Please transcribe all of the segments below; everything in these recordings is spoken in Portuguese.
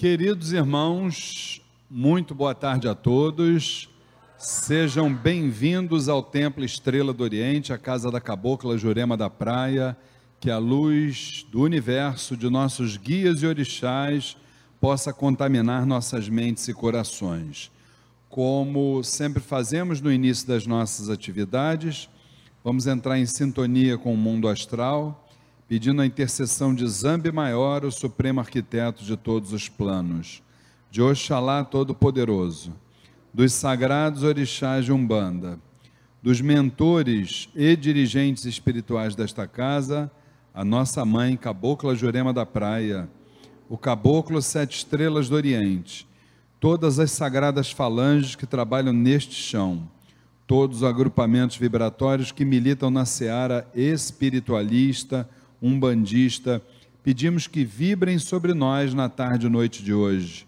Queridos irmãos, muito boa tarde a todos. Sejam bem-vindos ao Templo Estrela do Oriente, a casa da Cabocla Jurema da Praia. Que a luz do universo de nossos guias e orixás possa contaminar nossas mentes e corações. Como sempre fazemos no início das nossas atividades, vamos entrar em sintonia com o mundo astral pedindo a intercessão de Zambi Maior, o supremo arquiteto de todos os planos, de Oxalá Todo-Poderoso, dos sagrados orixás de Umbanda, dos mentores e dirigentes espirituais desta casa, a nossa mãe, Cabocla Jurema da Praia, o Caboclo Sete Estrelas do Oriente, todas as sagradas falanges que trabalham neste chão, todos os agrupamentos vibratórios que militam na seara espiritualista, umbandista, pedimos que vibrem sobre nós na tarde e noite de hoje,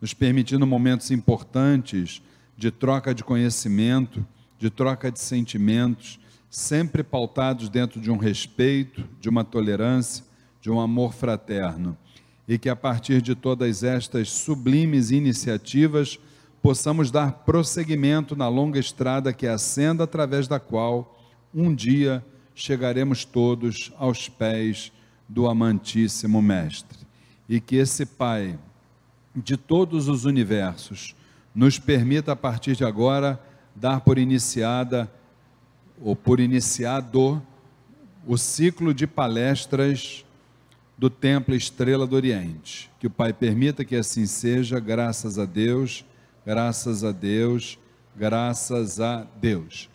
nos permitindo momentos importantes de troca de conhecimento, de troca de sentimentos, sempre pautados dentro de um respeito, de uma tolerância, de um amor fraterno. E que a partir de todas estas sublimes iniciativas, possamos dar prosseguimento na longa estrada que é a senda através da qual um dia chegaremos todos aos pés do amantíssimo Mestre. E que esse Pai de todos os universos nos permita, a partir de agora, dar por iniciada ou por iniciado o ciclo de palestras do Templo Estrela do Oriente. Que o Pai permita que assim seja, graças a Deus, graças a Deus, graças a Deus.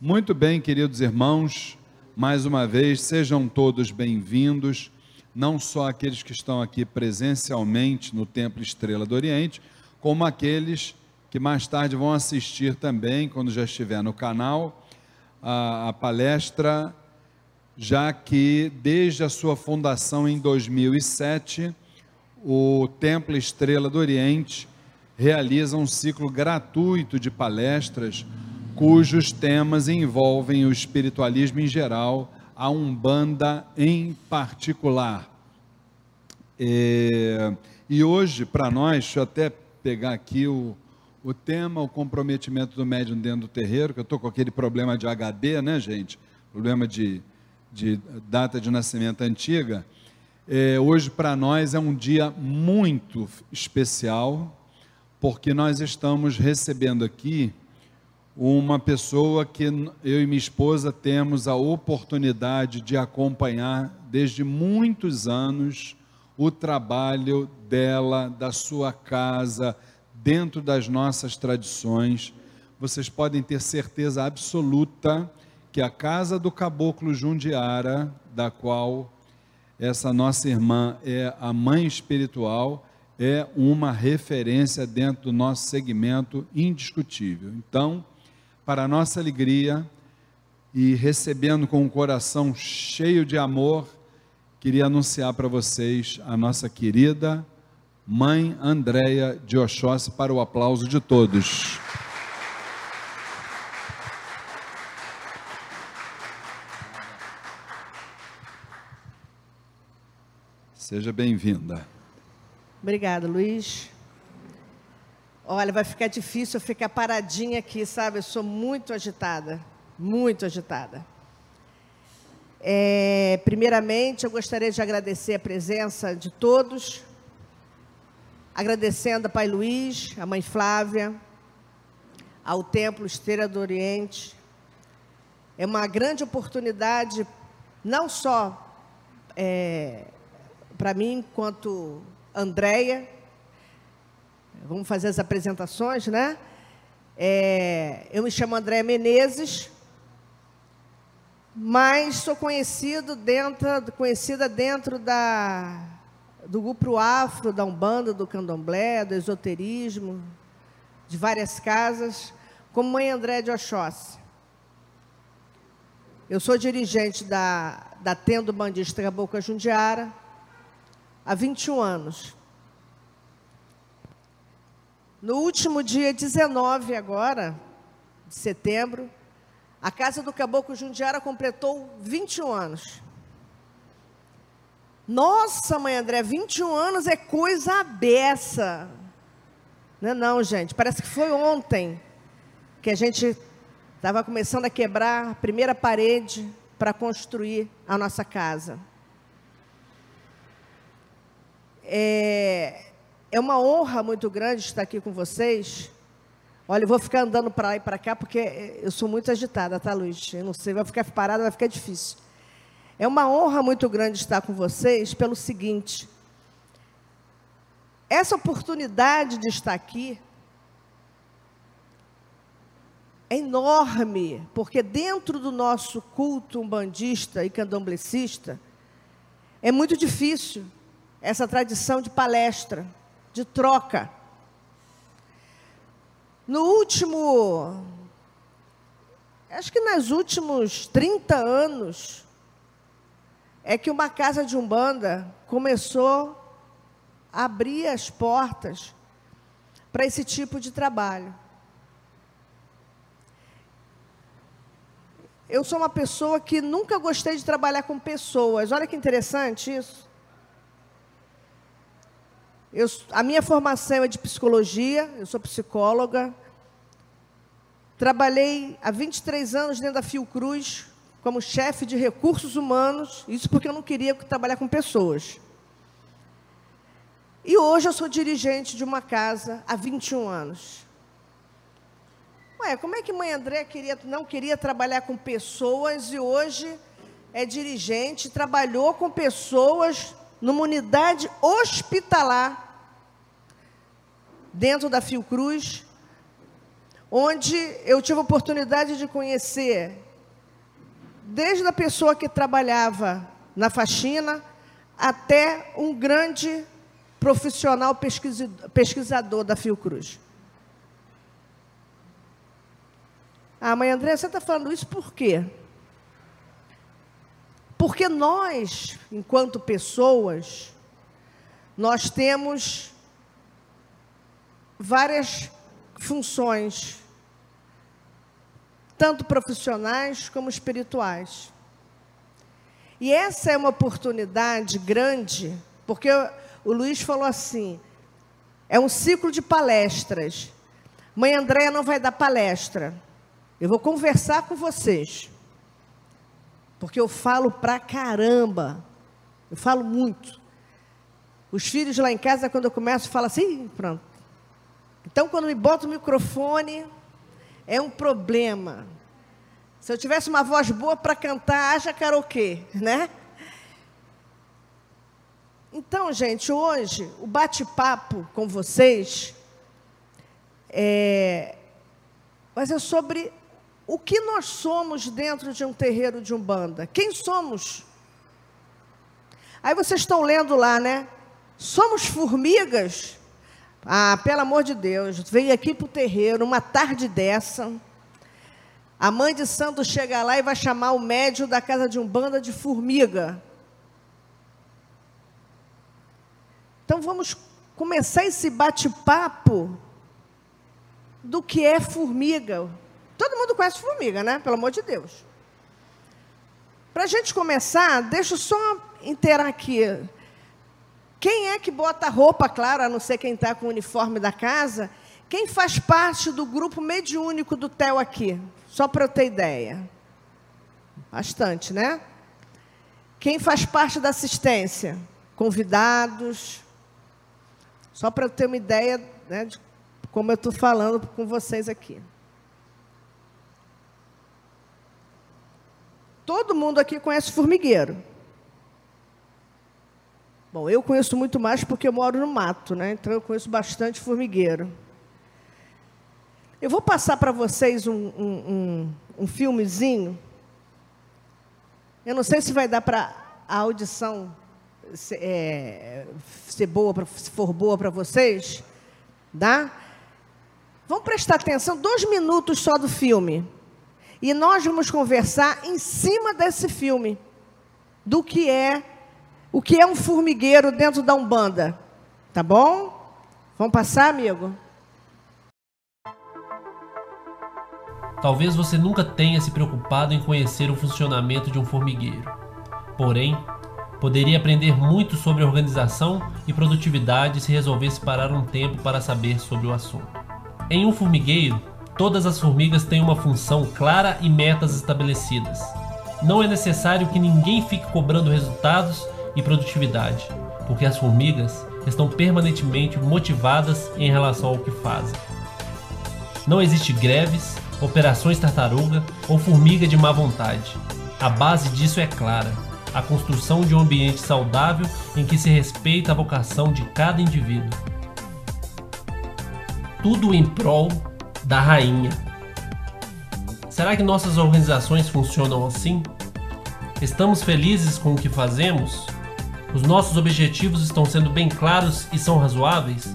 Muito bem, queridos irmãos, mais uma vez, sejam todos bem-vindos, não só aqueles que estão aqui presencialmente no Templo Estrela do Oriente, como aqueles que mais tarde vão assistir também, quando já estiver no canal, a, a palestra, já que desde a sua fundação em 2007, o Templo Estrela do Oriente realiza um ciclo gratuito de palestras cujos temas envolvem o espiritualismo em geral, a Umbanda em particular. É, e hoje, para nós, deixa eu até pegar aqui o, o tema, o comprometimento do médium dentro do terreiro, que eu estou com aquele problema de HD, né, gente? Problema de, de data de nascimento antiga. É, hoje, para nós, é um dia muito especial, porque nós estamos recebendo aqui uma pessoa que eu e minha esposa temos a oportunidade de acompanhar desde muitos anos o trabalho dela, da sua casa, dentro das nossas tradições. Vocês podem ter certeza absoluta que a casa do caboclo Jundiara, da qual essa nossa irmã é a mãe espiritual, é uma referência dentro do nosso segmento indiscutível. Então, para nossa alegria e recebendo com o coração cheio de amor, queria anunciar para vocês a nossa querida mãe Andréia de Oxóssi para o aplauso de todos. Seja bem-vinda. Obrigada, Luiz. Olha, vai ficar difícil eu ficar paradinha aqui, sabe? Eu sou muito agitada, muito agitada. É, primeiramente, eu gostaria de agradecer a presença de todos, agradecendo a Pai Luiz, a Mãe Flávia, ao Templo Esteira do Oriente. É uma grande oportunidade, não só é, para mim, quanto Andréia, Vamos fazer as apresentações, né? É, eu me chamo André Menezes, mas sou conhecido dentro, conhecida dentro da, do grupo afro, da Umbanda, do Candomblé, do esoterismo, de várias casas, como Mãe André de Oxóssi. Eu sou dirigente da, da Tendo Bandista Cabocla Jundiara há 21 anos. No último dia 19 agora, de setembro, a Casa do Caboclo Jundiara completou 21 anos. Nossa, mãe André, 21 anos é coisa beça. Não é não, gente. Parece que foi ontem que a gente estava começando a quebrar a primeira parede para construir a nossa casa. É, é uma honra muito grande estar aqui com vocês. Olha, eu vou ficar andando para lá e para cá porque eu sou muito agitada, tá, Luiz? Eu não sei, vai ficar parada, vai ficar difícil. É uma honra muito grande estar com vocês pelo seguinte: essa oportunidade de estar aqui é enorme, porque dentro do nosso culto umbandista e candomblecista é muito difícil essa tradição de palestra, de troca. No último, acho que nos últimos 30 anos, é que uma casa de umbanda começou a abrir as portas para esse tipo de trabalho. Eu sou uma pessoa que nunca gostei de trabalhar com pessoas. Olha que interessante isso. Eu, a minha formação é de psicologia, eu sou psicóloga. Trabalhei há 23 anos dentro da Fiocruz como chefe de recursos humanos, isso porque eu não queria trabalhar com pessoas. E hoje eu sou dirigente de uma casa há 21 anos. Ué, como é que mãe André queria, não queria trabalhar com pessoas e hoje é dirigente, trabalhou com pessoas numa unidade hospitalar dentro da Fiocruz, onde eu tive a oportunidade de conhecer desde a pessoa que trabalhava na faxina até um grande profissional pesquisador da Fiocruz. Ah, mãe André, você está falando isso por quê? Porque nós, enquanto pessoas, nós temos várias funções, tanto profissionais como espirituais. E essa é uma oportunidade grande, porque o Luiz falou assim: é um ciclo de palestras. Mãe Andréia não vai dar palestra. Eu vou conversar com vocês. Porque eu falo pra caramba. Eu falo muito. Os filhos lá em casa, quando eu começo, falam assim, pronto. Então, quando me bota o microfone, é um problema. Se eu tivesse uma voz boa para cantar, haja karaokê, né? Então, gente, hoje, o bate-papo com vocês é, vai ser sobre o que nós somos dentro de um terreiro de Umbanda. Quem somos? Aí vocês estão lendo lá, né? Somos formigas? Ah, pelo amor de Deus, veio aqui para o terreiro, uma tarde dessa. A mãe de santo chega lá e vai chamar o médium da casa de Umbanda de formiga. Então vamos começar esse bate-papo do que é formiga. Todo mundo conhece formiga, né? Pelo amor de Deus. Para a gente começar, deixa eu só inteirar aqui. Quem é que bota roupa, claro, a não ser quem está com o uniforme da casa? Quem faz parte do grupo mediúnico do TEL aqui? Só para eu ter ideia. Bastante, né? Quem faz parte da assistência? Convidados. Só para eu ter uma ideia né, de como eu estou falando com vocês aqui. Todo mundo aqui conhece formigueiro. Bom, eu conheço muito mais porque eu moro no mato, né? Então eu conheço bastante formigueiro. Eu vou passar para vocês um, um, um, um, filmezinho. Eu não sei se vai dar para a audição ser, é, ser boa, pra, se for boa para vocês. Dá? Vamos prestar atenção, dois minutos só do filme. E nós vamos conversar em cima desse filme, do que é o que é um formigueiro dentro da Umbanda. Tá bom? Vamos passar, amigo? Talvez você nunca tenha se preocupado em conhecer o funcionamento de um formigueiro. Porém, Poderia aprender muito sobre organização e produtividade se resolvesse parar um tempo para saber sobre o assunto. Em um formigueiro, todas as formigas têm uma função clara e metas estabelecidas. Não é necessário que ninguém fique cobrando resultados e produtividade, porque as formigas estão permanentemente motivadas em relação ao que fazem. Não existe greves, operações tartaruga ou formiga de má vontade. A base disso é clara: a construção de um ambiente saudável em que se respeita a vocação de cada indivíduo. Tudo em prol da rainha. Será que nossas organizações funcionam assim? Estamos felizes com o que fazemos? Os nossos objetivos estão sendo bem claros e são razoáveis?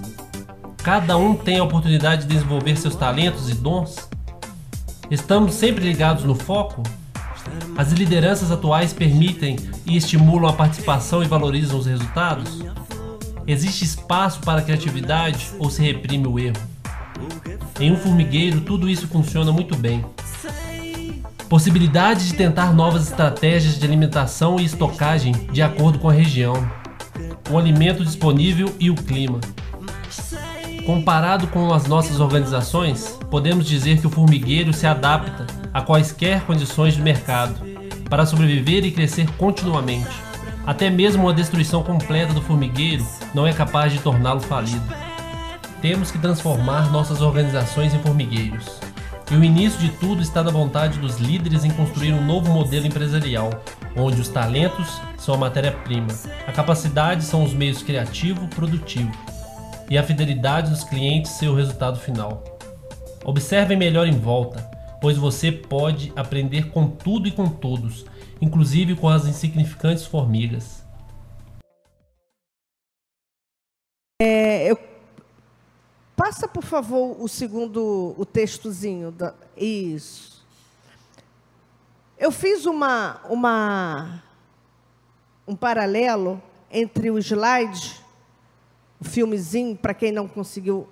Cada um tem a oportunidade de desenvolver seus talentos e dons? Estamos sempre ligados no foco? As lideranças atuais permitem e estimulam a participação e valorizam os resultados? Existe espaço para criatividade ou se reprime o erro? Em um formigueiro, tudo isso funciona muito bem. Possibilidade de tentar novas estratégias de alimentação e estocagem de acordo com a região, o alimento disponível e o clima. Comparado com as nossas organizações, podemos dizer que o formigueiro se adapta a quaisquer condições de mercado para sobreviver e crescer continuamente. Até mesmo uma destruição completa do formigueiro não é capaz de torná-lo falido. Temos que transformar nossas organizações em formigueiros. E o início de tudo está na vontade dos líderes em construir um novo modelo empresarial, onde os talentos são a matéria-prima, a capacidade são os meios criativo produtivo e a fidelidade dos clientes ser o resultado final. Observem melhor em volta, pois você pode aprender com tudo e com todos, inclusive com as insignificantes formigas. Passa, por favor, o segundo, o textozinho. Da... Isso. Eu fiz uma, uma, um paralelo entre o slide o filmezinho, para quem não conseguiu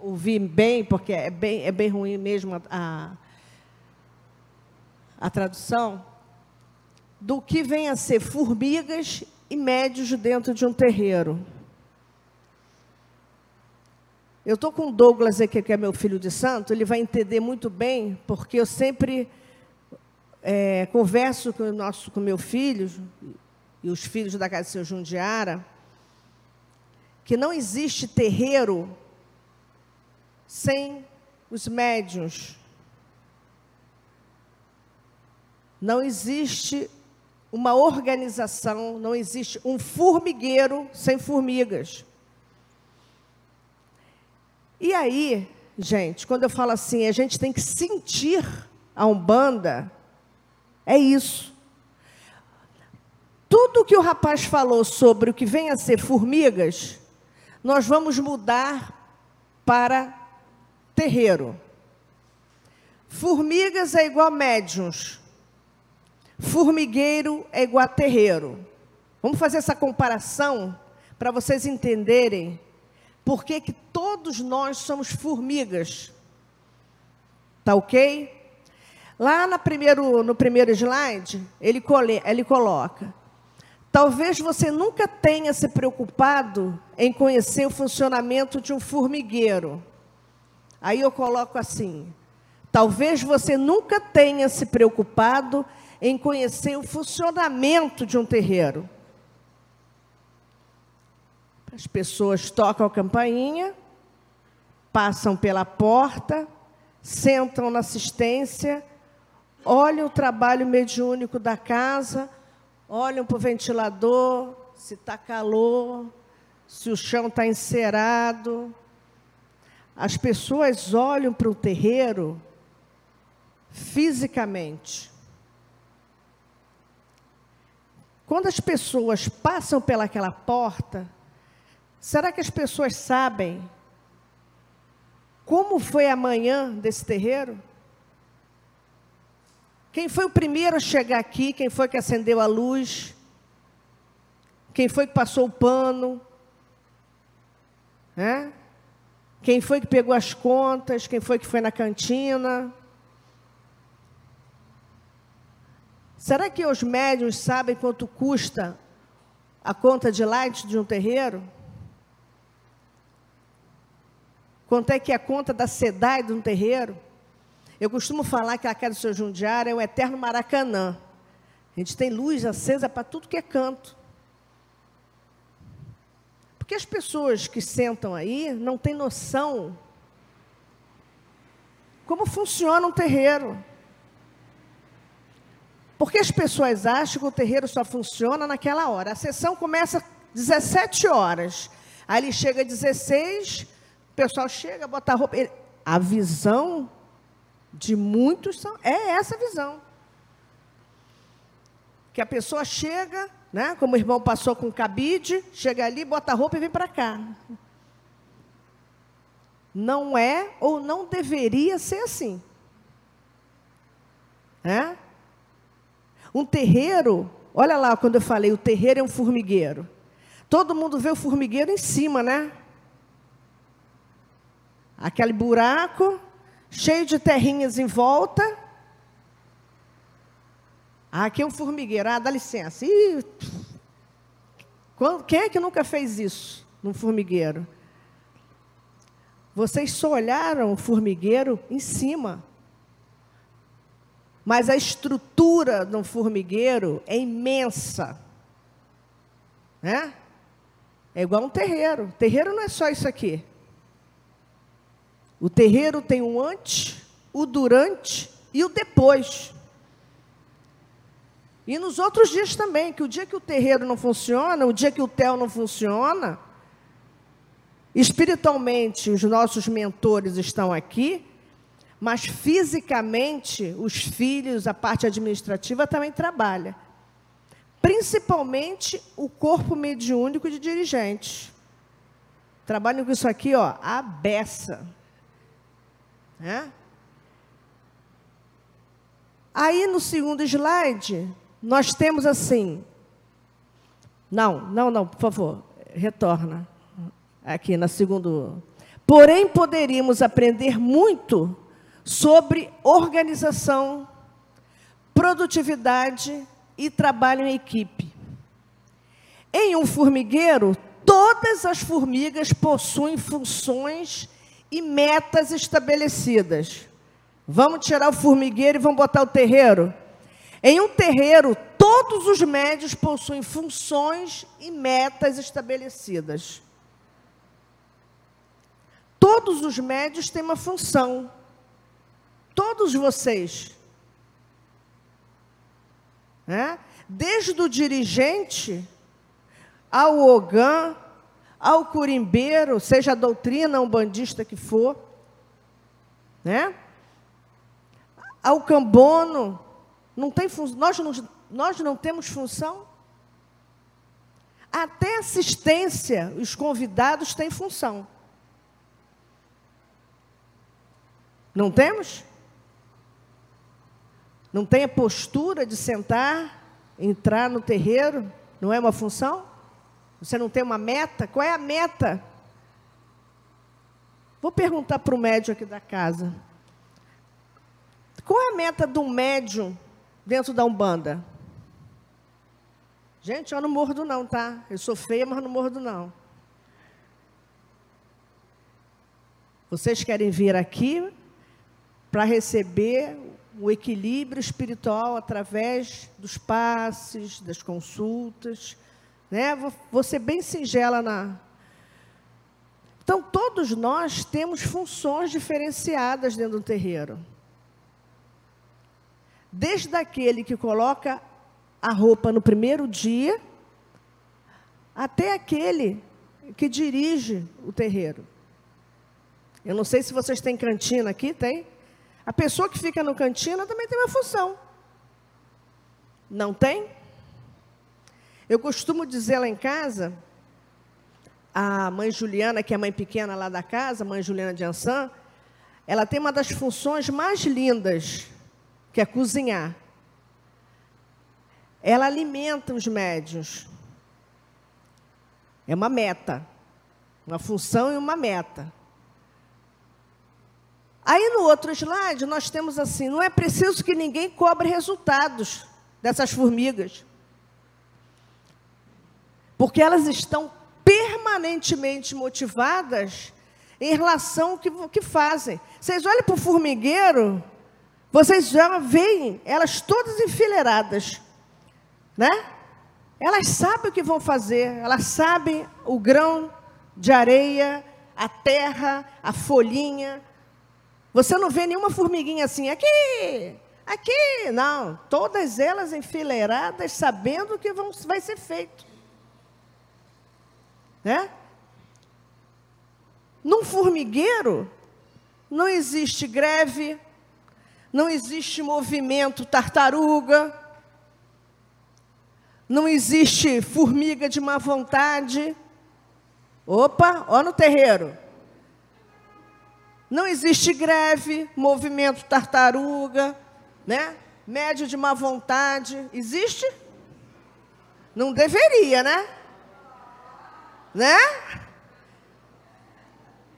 ouvir bem, porque é bem, é bem ruim mesmo a, a tradução, do que vem a ser formigas e médios dentro de um terreiro. Eu estou com o Douglas aqui, que é meu filho de santo, ele vai entender muito bem, porque eu sempre é, converso com o nosso, com meu filho e os filhos da casa de seu Jundiara, que não existe terreiro sem os médiuns. Não existe uma organização, não existe um formigueiro sem formigas. E aí, gente, quando eu falo assim, a gente tem que sentir a Umbanda, é isso. Tudo que o rapaz falou sobre o que vem a ser formigas, nós vamos mudar para terreiro. Formigas é igual médiums. Formigueiro é igual a terreiro. Vamos fazer essa comparação para vocês entenderem por que, que todos nós somos formigas. Tá ok? Lá no primeiro, no primeiro slide, ele, cole, ele coloca Talvez você nunca tenha se preocupado em conhecer o funcionamento de um formigueiro. Aí eu coloco assim: talvez você nunca tenha se preocupado em conhecer o funcionamento de um terreiro. As pessoas tocam a campainha, passam pela porta, sentam na assistência, olham o trabalho mediúnico da casa olham para o ventilador, se está calor, se o chão está encerado. As pessoas olham para o terreiro fisicamente. Quando as pessoas passam pelaquela porta, será que as pessoas sabem como foi a manhã desse terreiro? Quem foi o primeiro a chegar aqui? Quem foi que acendeu a luz? Quem foi que passou o pano? É? Quem foi que pegou as contas? Quem foi que foi na cantina? Será que os médios sabem quanto custa a conta de light de um terreiro? Quanto é que é a conta da SEDAI de um terreiro? Eu costumo falar que a casa do seu Jundiara é o eterno Maracanã. A gente tem luz acesa para tudo que é canto. Porque as pessoas que sentam aí não têm noção como funciona um terreiro. Porque as pessoas acham que o terreiro só funciona naquela hora. A sessão começa às 17 horas. Aí ele chega às 16, o pessoal chega, bota a roupa. Ele, a visão de muitos são, é essa visão. Que a pessoa chega, né? Como o irmão passou com cabide, chega ali, bota a roupa e vem para cá. Não é ou não deveria ser assim. É? Um terreiro, olha lá quando eu falei, o terreiro é um formigueiro. Todo mundo vê o formigueiro em cima, né? Aquele buraco, cheio de terrinhas em volta. Ah, aqui é um formigueiro. Ah, dá licença. Ih, quem é que nunca fez isso num formigueiro? Vocês só olharam o formigueiro em cima. Mas a estrutura do formigueiro é imensa. Né? É igual um terreiro. Terreiro não é só isso aqui. O terreiro tem o antes, o durante e o depois. E nos outros dias também, que o dia que o terreiro não funciona, o dia que o tel não funciona, espiritualmente os nossos mentores estão aqui, mas fisicamente os filhos, a parte administrativa também trabalha. Principalmente o corpo mediúnico de dirigentes. Trabalham com isso aqui, ó, a beça. Né? Aí no segundo slide, nós temos assim. Não, não, não, por favor, retorna. Aqui na segundo. Porém, poderíamos aprender muito sobre organização, produtividade e trabalho em equipe. Em um formigueiro, todas as formigas possuem funções e metas estabelecidas. Vamos tirar o formigueiro e vamos botar o terreiro? Em um terreiro, todos os médios possuem funções e metas estabelecidas. Todos os médios têm uma função. Todos vocês. Né? Desde o dirigente ao Ogã, ao curimbeiro, seja a doutrina, um bandista que for, né? ao cambono, não tem nós, não, nós não temos função? Até assistência, os convidados têm função. Não temos? Não tem a postura de sentar, entrar no terreiro? Não é uma função? Você não tem uma meta? Qual é a meta? Vou perguntar para o médium aqui da casa. Qual é a meta do médium dentro da Umbanda? Gente, eu não mordo não, tá? Eu sou feia, mas não mordo não. Vocês querem vir aqui para receber o equilíbrio espiritual através dos passes, das consultas, né? Vou, vou ser bem singela na. Então, todos nós temos funções diferenciadas dentro do terreiro. Desde aquele que coloca a roupa no primeiro dia, até aquele que dirige o terreiro. Eu não sei se vocês têm cantina aqui, tem? A pessoa que fica no cantina também tem uma função. Não tem? Eu costumo dizer lá em casa, a mãe Juliana, que é a mãe pequena lá da casa, mãe Juliana de Ansan, ela tem uma das funções mais lindas, que é cozinhar. Ela alimenta os médios. É uma meta. Uma função e uma meta. Aí no outro slide nós temos assim: não é preciso que ninguém cobre resultados dessas formigas. Porque elas estão permanentemente motivadas em relação ao que, que fazem. Vocês olham para o formigueiro, vocês já veem elas todas enfileiradas, né? Elas sabem o que vão fazer, elas sabem o grão de areia, a terra, a folhinha. Você não vê nenhuma formiguinha assim, aqui, aqui. Não, todas elas enfileiradas, sabendo o que vão, vai ser feito. Né? Num formigueiro, não existe greve, não existe movimento tartaruga, não existe formiga de má vontade. Opa, ó no terreiro. Não existe greve, movimento tartaruga, né? Médio de má vontade. Existe? Não deveria, né? Né?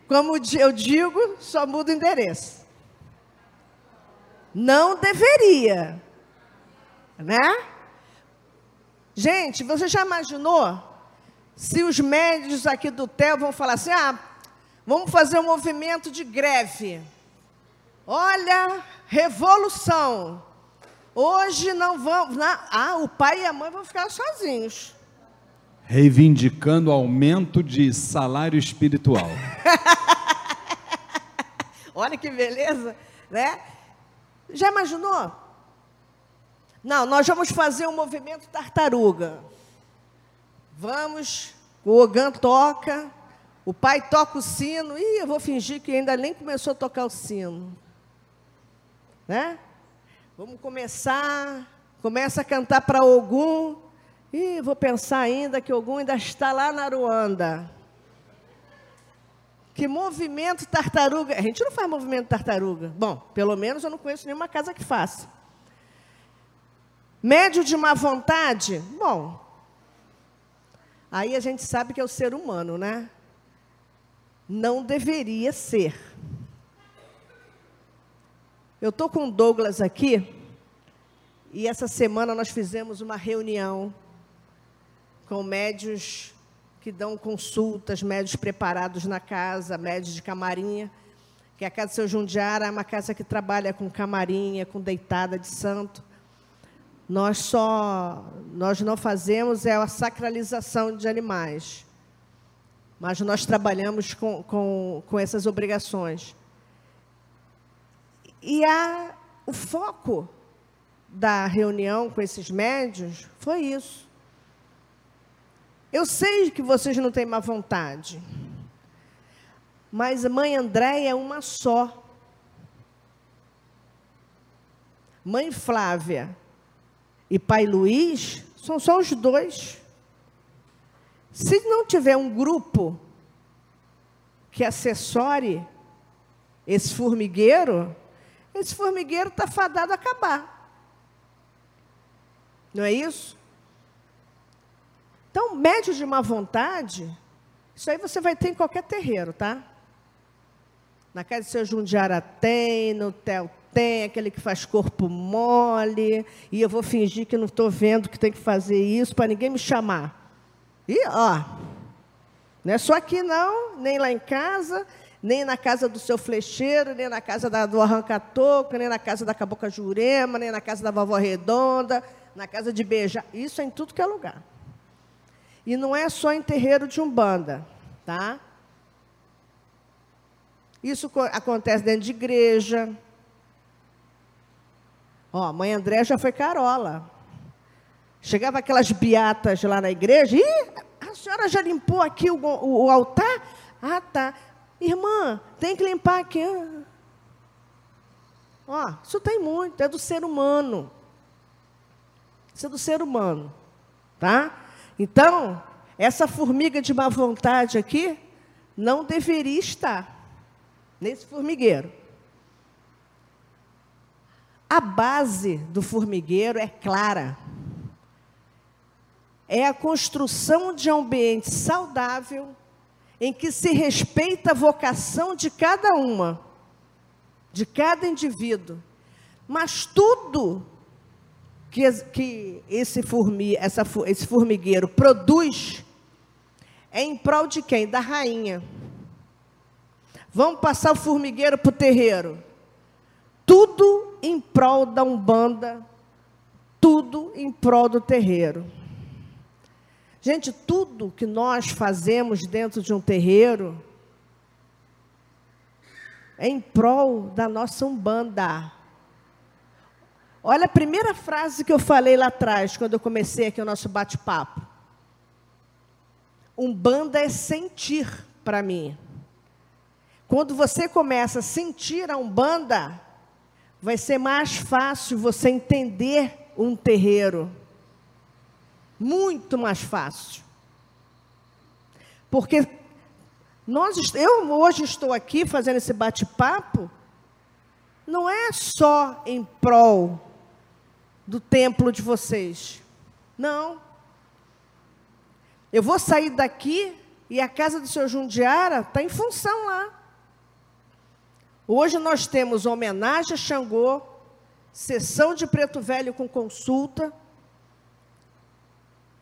Como eu digo, só muda o endereço. Não deveria. Né? Gente, você já imaginou se os médios aqui do TEL vão falar assim: ah, vamos fazer um movimento de greve. Olha, revolução. Hoje não vamos. ah, o pai e a mãe vão ficar sozinhos. Reivindicando aumento de salário espiritual. Olha que beleza, né? Já imaginou? Não, nós vamos fazer um movimento tartaruga. Vamos, o Ogan toca, o pai toca o sino. Ih, eu vou fingir que ainda nem começou a tocar o sino. Né? Vamos começar, começa a cantar para Ogum. Ih, vou pensar ainda que Ogum ainda está lá na Ruanda. Que movimento tartaruga. A gente não faz movimento tartaruga. Bom, pelo menos eu não conheço nenhuma casa que faça. Médio de má vontade? Bom, aí a gente sabe que é o ser humano, né? Não deveria ser. Eu estou com o Douglas aqui, e essa semana nós fizemos uma reunião com médios que dão consultas, médios preparados na casa, médios de camarinha, que a Casa do Seu Jundiara é uma casa que trabalha com camarinha, com deitada de santo. Nós só, nós não fazemos é a sacralização de animais, mas nós trabalhamos com, com, com essas obrigações. E a, o foco da reunião com esses médios foi isso. Eu sei que vocês não têm má vontade, mas mãe Andréia é uma só. Mãe Flávia e pai Luiz são só os dois. Se não tiver um grupo que assessore esse formigueiro, esse formigueiro está fadado a acabar. Não é isso? Então, médio de má vontade, isso aí você vai ter em qualquer terreiro, tá? Na casa de seu Jundiara tem, no Tel tem, aquele que faz corpo mole, e eu vou fingir que não estou vendo que tem que fazer isso para ninguém me chamar. E, ó, não é só aqui não, nem lá em casa, nem na casa do seu flecheiro, nem na casa da, do arranca-toco, nem na casa da cabocla jurema, nem na casa da vovó redonda, na casa de beija. Isso é em tudo que é lugar. E não é só em terreiro de umbanda, tá? Isso acontece dentro de igreja, Ó, mãe André já foi carola. Chegava aquelas beatas lá na igreja, e a senhora já limpou aqui o, o, o, altar? Ah, tá. Irmã, tem que limpar aqui. Ó, isso tem muito, é do ser humano. Isso é do ser humano, tá? Então, essa formiga de má vontade aqui não deveria estar nesse formigueiro. A base do formigueiro é clara. É a construção de um ambiente saudável em que se respeita a vocação de cada uma, de cada indivíduo. Mas tudo que, que esse, formi, essa, esse formigueiro produz é em prol de quem? Da rainha. Vamos passar o formigueiro para o terreiro. Tudo em prol da Umbanda, tudo em prol do terreiro. Gente, tudo que nós fazemos dentro de um terreiro é em prol da nossa Umbanda. Olha a primeira frase que eu falei lá atrás, quando eu comecei aqui o nosso bate-papo. Umbanda é sentir para mim. Quando você começa a sentir a Umbanda, vai ser mais fácil você entender um terreiro. Muito mais fácil. Porque nós, eu hoje estou aqui fazendo esse bate-papo, não é só em prol do templo de vocês. Não. Eu vou sair daqui e a casa do seu Jundiara está em função lá. Hoje nós temos homenagem a Xangô, sessão de preto velho com consulta.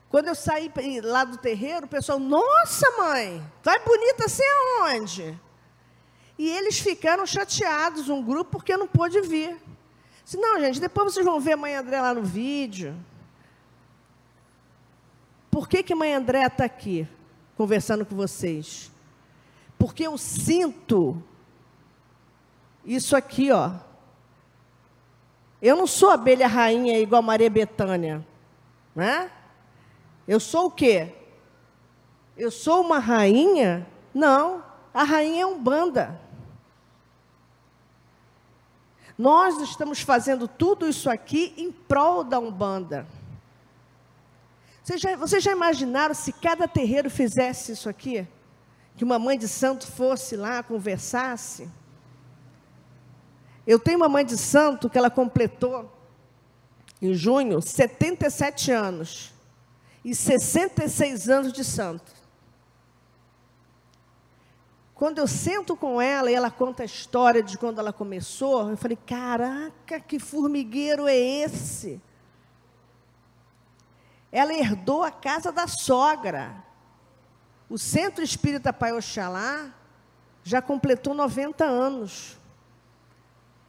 Quando eu saí lá do terreiro, o pessoal, nossa mãe, vai bonita assim aonde? E eles ficaram chateados, um grupo, porque não pôde vir. Disse, não, gente, depois vocês vão ver a mãe André lá no vídeo. Por que, que mãe André está aqui, conversando com vocês? Porque eu sinto isso aqui, ó. Eu não sou abelha rainha igual Maria Betânia, né? Eu sou o quê? Eu sou uma rainha? Não, a rainha é um banda. Nós estamos fazendo tudo isso aqui em prol da Umbanda. Vocês já, vocês já imaginaram se cada terreiro fizesse isso aqui? Que uma mãe de santo fosse lá, conversasse? Eu tenho uma mãe de santo que ela completou, em junho, 77 anos e 66 anos de santo. Quando eu sento com ela e ela conta a história de quando ela começou, eu falei: caraca, que formigueiro é esse? Ela herdou a casa da sogra. O Centro Espírita Pai Oxalá já completou 90 anos.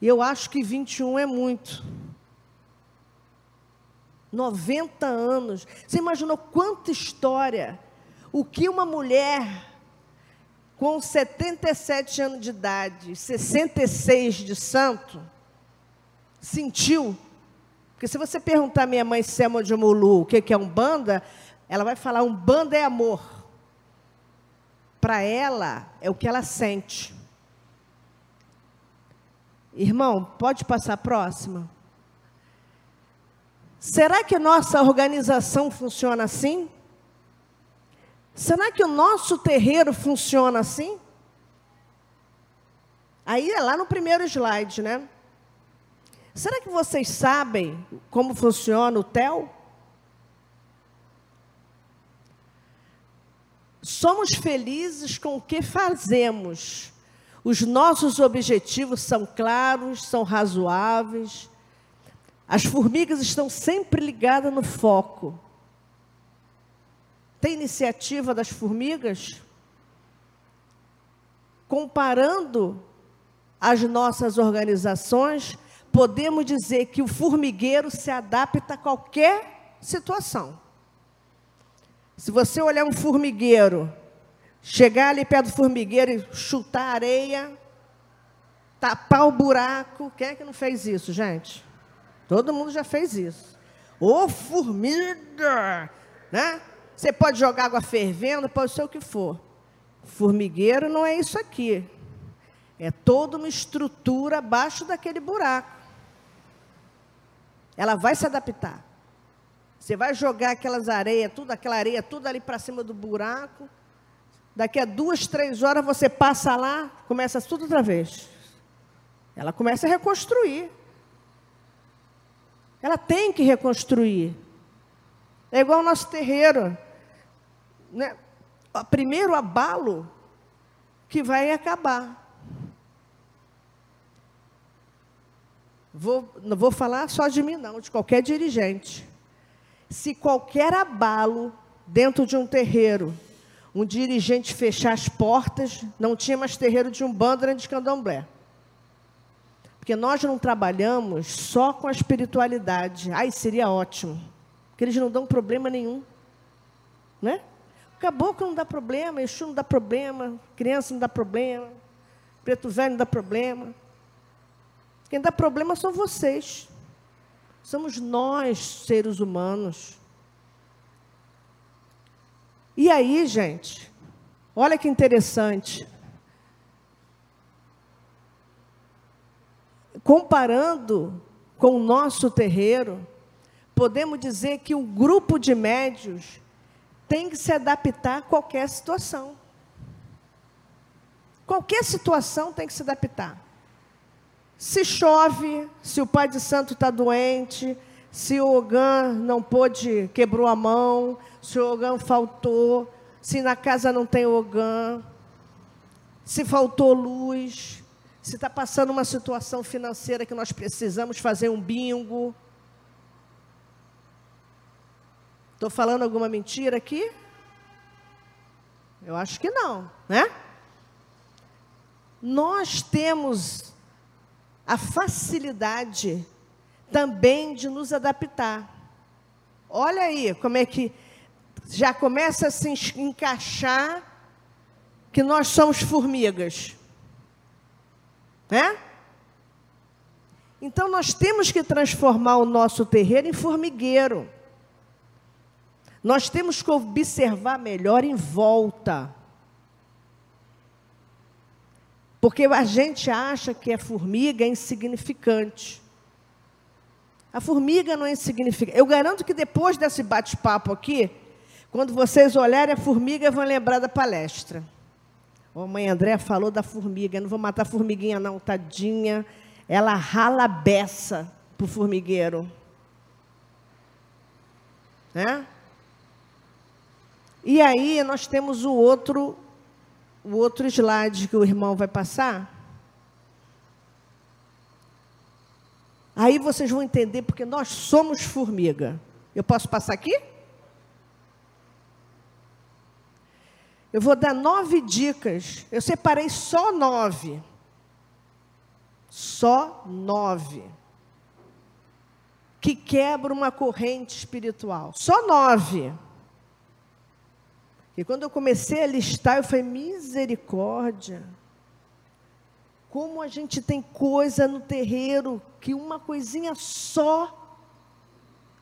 E eu acho que 21 é muito. 90 anos. Você imaginou quanta história? O que uma mulher com 77 anos de idade, 66 de santo, sentiu? Porque se você perguntar à minha mãe Selma de Mulu o que é um banda, ela vai falar: um banda é amor. Para ela, é o que ela sente. Irmão, pode passar a próxima? Será que nossa organização funciona assim? Será que o nosso terreiro funciona assim? Aí é lá no primeiro slide, né? Será que vocês sabem como funciona o TEL? Somos felizes com o que fazemos. Os nossos objetivos são claros, são razoáveis. As formigas estão sempre ligadas no foco. Tem iniciativa das formigas? Comparando as nossas organizações, podemos dizer que o formigueiro se adapta a qualquer situação. Se você olhar um formigueiro Chegar ali perto do formigueiro e chutar a areia, tapar o buraco. Quem é que não fez isso, gente? Todo mundo já fez isso. Ô formiga! Né? Você pode jogar água fervendo, pode ser o que for. Formigueiro não é isso aqui. É toda uma estrutura abaixo daquele buraco. Ela vai se adaptar. Você vai jogar aquelas areias, tudo, aquela areia, tudo ali para cima do buraco. Daqui a duas, três horas você passa lá, começa tudo outra vez. Ela começa a reconstruir. Ela tem que reconstruir. É igual o nosso terreiro. Né? Primeiro abalo que vai acabar. Vou, não vou falar só de mim, não, de qualquer dirigente. Se qualquer abalo dentro de um terreiro um dirigente fechar as portas, não tinha mais terreiro de Umbanda nem de Candomblé. Porque nós não trabalhamos só com a espiritualidade. Ai, seria ótimo. Porque eles não dão problema nenhum. Né? Caboclo não dá problema, Exu não dá problema, criança não dá problema, preto velho não dá problema. Quem dá problema são vocês. Somos nós, seres humanos. E aí, gente, olha que interessante. Comparando com o nosso terreiro, podemos dizer que o grupo de médios tem que se adaptar a qualquer situação. Qualquer situação tem que se adaptar. Se chove, se o pai de santo está doente, se o Ogã não pôde, quebrou a mão, se o Ogã faltou, se na casa não tem Ogã, se faltou luz, se está passando uma situação financeira que nós precisamos fazer um bingo. Estou falando alguma mentira aqui? Eu acho que não, né? Nós temos a facilidade também de nos adaptar. Olha aí como é que já começa a se encaixar que nós somos formigas. Né? Então nós temos que transformar o nosso terreiro em formigueiro. Nós temos que observar melhor em volta. Porque a gente acha que a formiga é insignificante. A formiga não é insignificante. Eu garanto que depois desse bate-papo aqui, quando vocês olharem a formiga, vão lembrar da palestra. A mãe André falou da formiga. Eu não vou matar a formiguinha, não, tadinha. Ela rala beça para o formigueiro. Né? E aí nós temos o outro o outro slide que o irmão vai passar. Aí vocês vão entender porque nós somos formiga. Eu posso passar aqui? Eu vou dar nove dicas. Eu separei só nove. Só nove. Que quebra uma corrente espiritual. Só nove. E quando eu comecei a listar, eu falei: misericórdia. Como a gente tem coisa no terreiro que uma coisinha só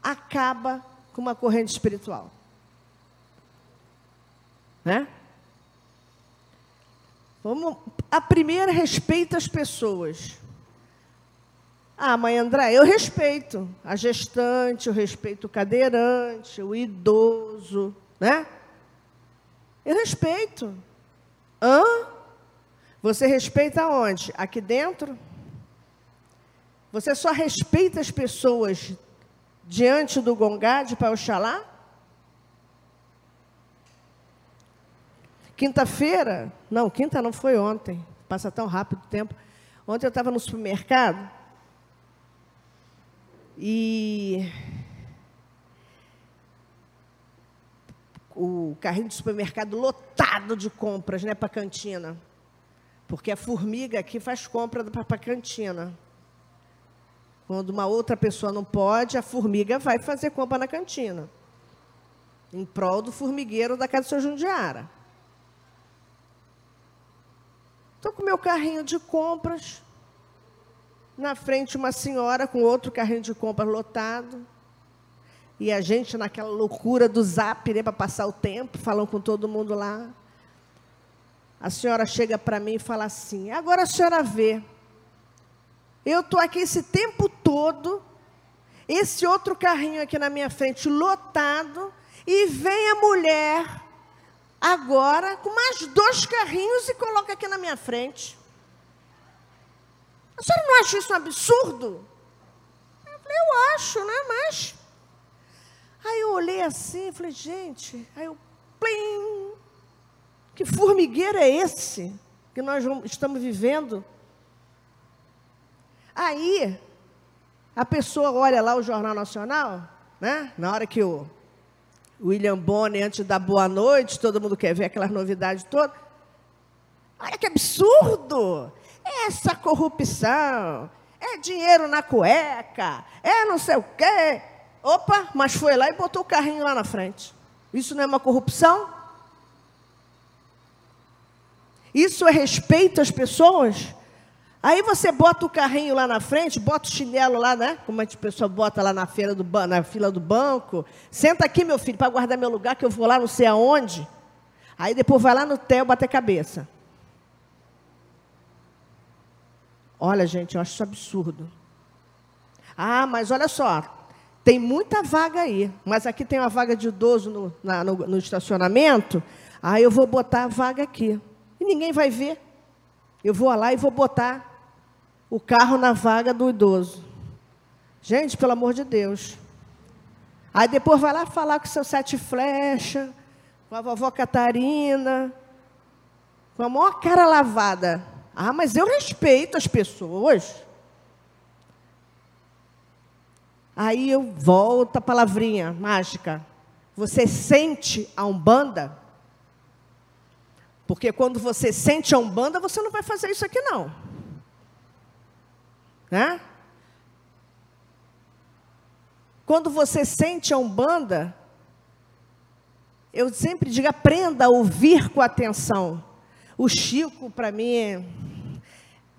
acaba com uma corrente espiritual. Né? Vamos, a primeira respeita as pessoas. Ah, mãe André, eu respeito a gestante, eu respeito o cadeirante, o idoso, né? Eu respeito. Hã? Você respeita onde? Aqui dentro? Você só respeita as pessoas diante do Gongá de Oxalá? Quinta-feira, não, quinta não foi ontem, passa tão rápido o tempo. Ontem eu estava no supermercado e o carrinho de supermercado lotado de compras né, para a cantina. Porque a formiga aqui faz compra para a cantina. Quando uma outra pessoa não pode, a formiga vai fazer compra na cantina. Em prol do formigueiro da casa do seu Jundiara. Estou com meu carrinho de compras. Na frente, uma senhora com outro carrinho de compras lotado. E a gente naquela loucura do zap, né, para passar o tempo, falando com todo mundo lá. A senhora chega para mim e fala assim: agora a senhora vê. Eu estou aqui esse tempo todo, esse outro carrinho aqui na minha frente lotado, e vem a mulher agora com mais dois carrinhos e coloca aqui na minha frente. A senhora não acha isso um absurdo? Eu falei, eu acho, né? Mas Aí eu olhei assim e falei, gente, aí eu, plim, que formigueiro é esse que nós estamos vivendo? Aí, a pessoa olha lá o Jornal Nacional, né? Na hora que o, William Bonner antes da boa noite, todo mundo quer ver aquelas novidades todas. Olha que absurdo! Essa corrupção, é dinheiro na cueca, é não sei o quê. Opa, mas foi lá e botou o carrinho lá na frente. Isso não é uma corrupção? Isso é respeito às pessoas? Aí você bota o carrinho lá na frente, bota o chinelo lá, né? Como a pessoa bota lá na, feira do, na fila do banco. Senta aqui, meu filho, para guardar meu lugar, que eu vou lá não sei aonde. Aí depois vai lá no TEL bater cabeça. Olha, gente, eu acho isso absurdo. Ah, mas olha só, tem muita vaga aí. Mas aqui tem uma vaga de idoso no, na, no, no estacionamento. Aí eu vou botar a vaga aqui. E ninguém vai ver. Eu vou lá e vou botar o carro na vaga do idoso. Gente, pelo amor de Deus. Aí depois vai lá falar com seu sete flecha, com a vovó Catarina, com a maior cara lavada. Ah, mas eu respeito as pessoas. Aí eu volto a palavrinha mágica. Você sente a Umbanda? Porque quando você sente a Umbanda, você não vai fazer isso aqui não. Né? Quando você sente a Umbanda, eu sempre digo, aprenda a ouvir com atenção. O Chico, para mim, é,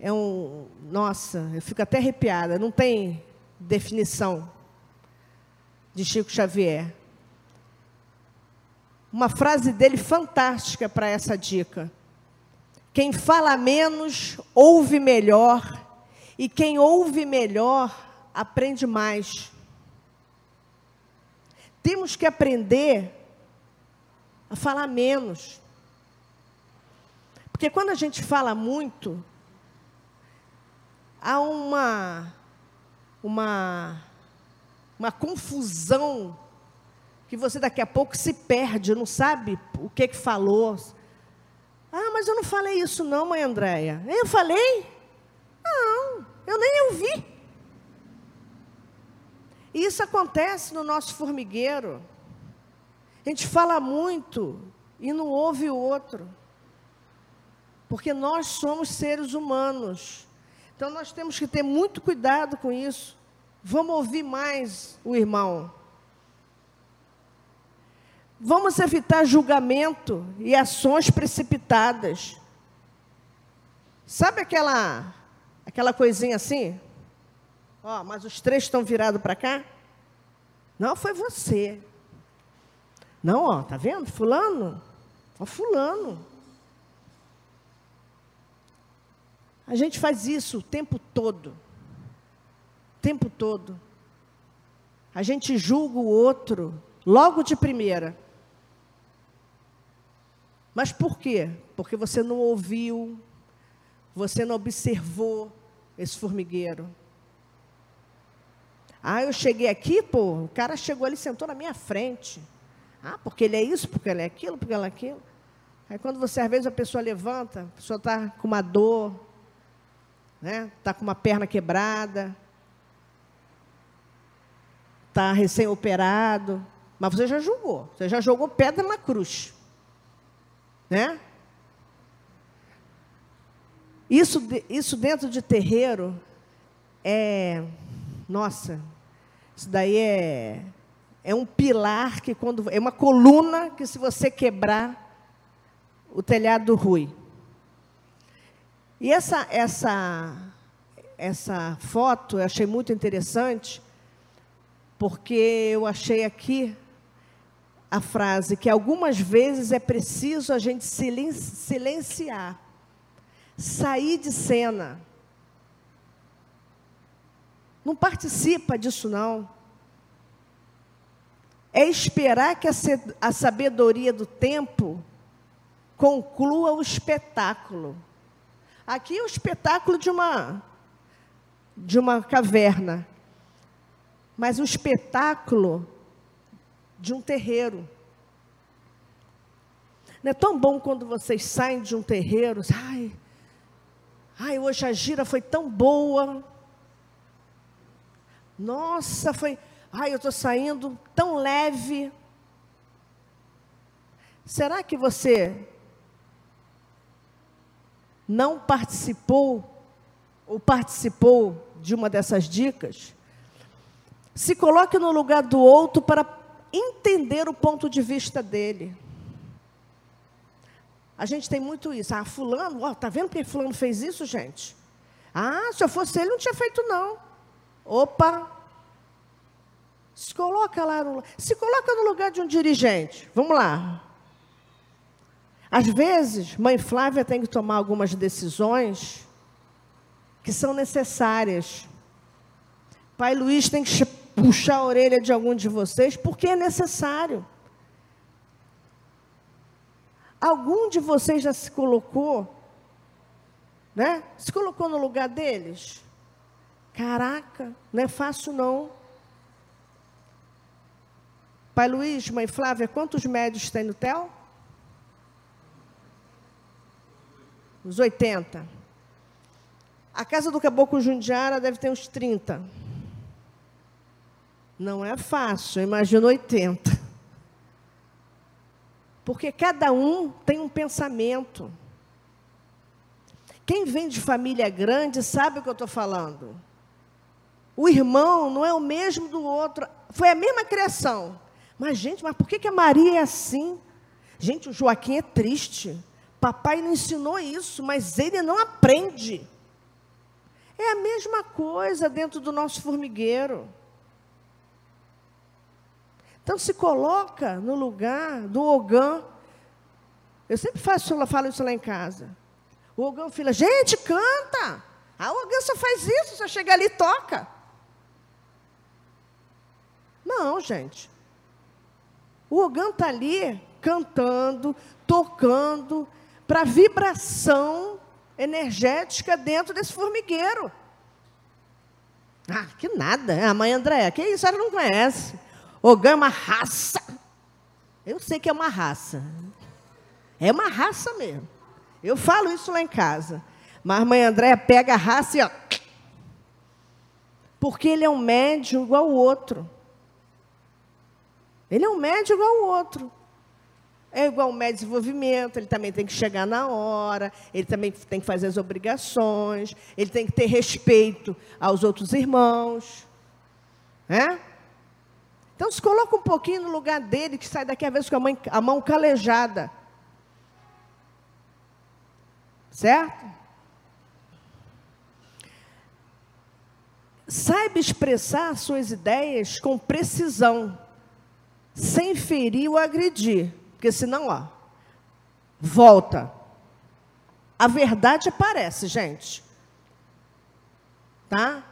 é um. Nossa, eu fico até arrepiada, não tem definição de Chico Xavier. Uma frase dele fantástica para essa dica. Quem fala menos, ouve melhor e quem ouve melhor, aprende mais. Temos que aprender a falar menos. Porque quando a gente fala muito, há uma, uma, uma confusão que você daqui a pouco se perde, não sabe o que, que falou. Ah, mas eu não falei isso não, mãe Andréia. Eu falei? Não. Eu nem ouvi. Isso acontece no nosso formigueiro. A gente fala muito e não ouve o outro. Porque nós somos seres humanos. Então nós temos que ter muito cuidado com isso. Vamos ouvir mais o irmão. Vamos evitar julgamento e ações precipitadas. Sabe aquela Aquela coisinha assim. Ó, mas os três estão virados para cá? Não, foi você. Não, ó, tá vendo? Fulano. Ó, fulano. A gente faz isso o tempo todo. O tempo todo. A gente julga o outro logo de primeira. Mas por quê? Porque você não ouviu, você não observou, esse formigueiro. Ah, eu cheguei aqui, pô, o cara chegou ali, sentou na minha frente. Ah, porque ele é isso, porque ele é aquilo, porque ele é aquilo. Aí quando você, às vezes, a pessoa levanta, a pessoa está com uma dor, né? Está com uma perna quebrada, está recém-operado, mas você já julgou, você já jogou pedra na cruz, né? Isso, isso dentro de terreiro é. Nossa, isso daí é, é um pilar que quando. É uma coluna que se você quebrar, o telhado rui. E essa, essa, essa foto eu achei muito interessante, porque eu achei aqui a frase que algumas vezes é preciso a gente silenciar sair de cena. Não participa disso, não. É esperar que a sabedoria do tempo conclua o espetáculo. Aqui é o espetáculo de uma, de uma caverna, mas o espetáculo de um terreiro. Não é tão bom quando vocês saem de um terreiro, ai, Ai, hoje a gira foi tão boa. Nossa, foi. Ai, eu estou saindo tão leve. Será que você não participou ou participou de uma dessas dicas? Se coloque no lugar do outro para entender o ponto de vista dele. A gente tem muito isso. Ah, fulano, ó, tá vendo porque fulano fez isso, gente? Ah, se eu fosse ele, não tinha feito não. Opa! Se coloca lá no, se coloca no lugar de um dirigente. Vamos lá. Às vezes, mãe Flávia tem que tomar algumas decisões que são necessárias. Pai Luiz tem que puxar a orelha de algum de vocês porque é necessário. Algum de vocês já se colocou, né? Se colocou no lugar deles? Caraca, não é fácil não. Pai Luiz, mãe Flávia, quantos médios tem no TEL? Uns 80. A casa do Caboclo Jundiara deve ter uns 30. Não é fácil, imagina 80. Porque cada um tem um pensamento. Quem vem de família grande sabe o que eu estou falando. O irmão não é o mesmo do outro. Foi a mesma criação. Mas, gente, mas por que, que a Maria é assim? Gente, o Joaquim é triste. Papai não ensinou isso, mas ele não aprende. É a mesma coisa dentro do nosso formigueiro. Então se coloca no lugar do Ogã. Eu sempre faço, falo isso lá em casa. O Ogã fala, gente, canta. Ah, o Ogã só faz isso, só chega ali e toca. Não, gente. O Ogã está ali cantando, tocando, para vibração energética dentro desse formigueiro. Ah, que nada. A mãe Andréa, que isso? Ela não conhece. Ogã é uma raça. Eu sei que é uma raça. É uma raça mesmo. Eu falo isso lá em casa. Mas a mãe Andréa pega a raça e ó. Porque ele é um médium igual o outro. Ele é um médium igual o outro. É igual o médio de desenvolvimento, ele também tem que chegar na hora, ele também tem que fazer as obrigações, ele tem que ter respeito aos outros irmãos. Né? Então se coloca um pouquinho no lugar dele, que sai daqui a vezes com a, mãe, a mão calejada. Certo? Saiba expressar suas ideias com precisão, sem ferir ou agredir. Porque senão, ó, volta. A verdade aparece, gente. Tá?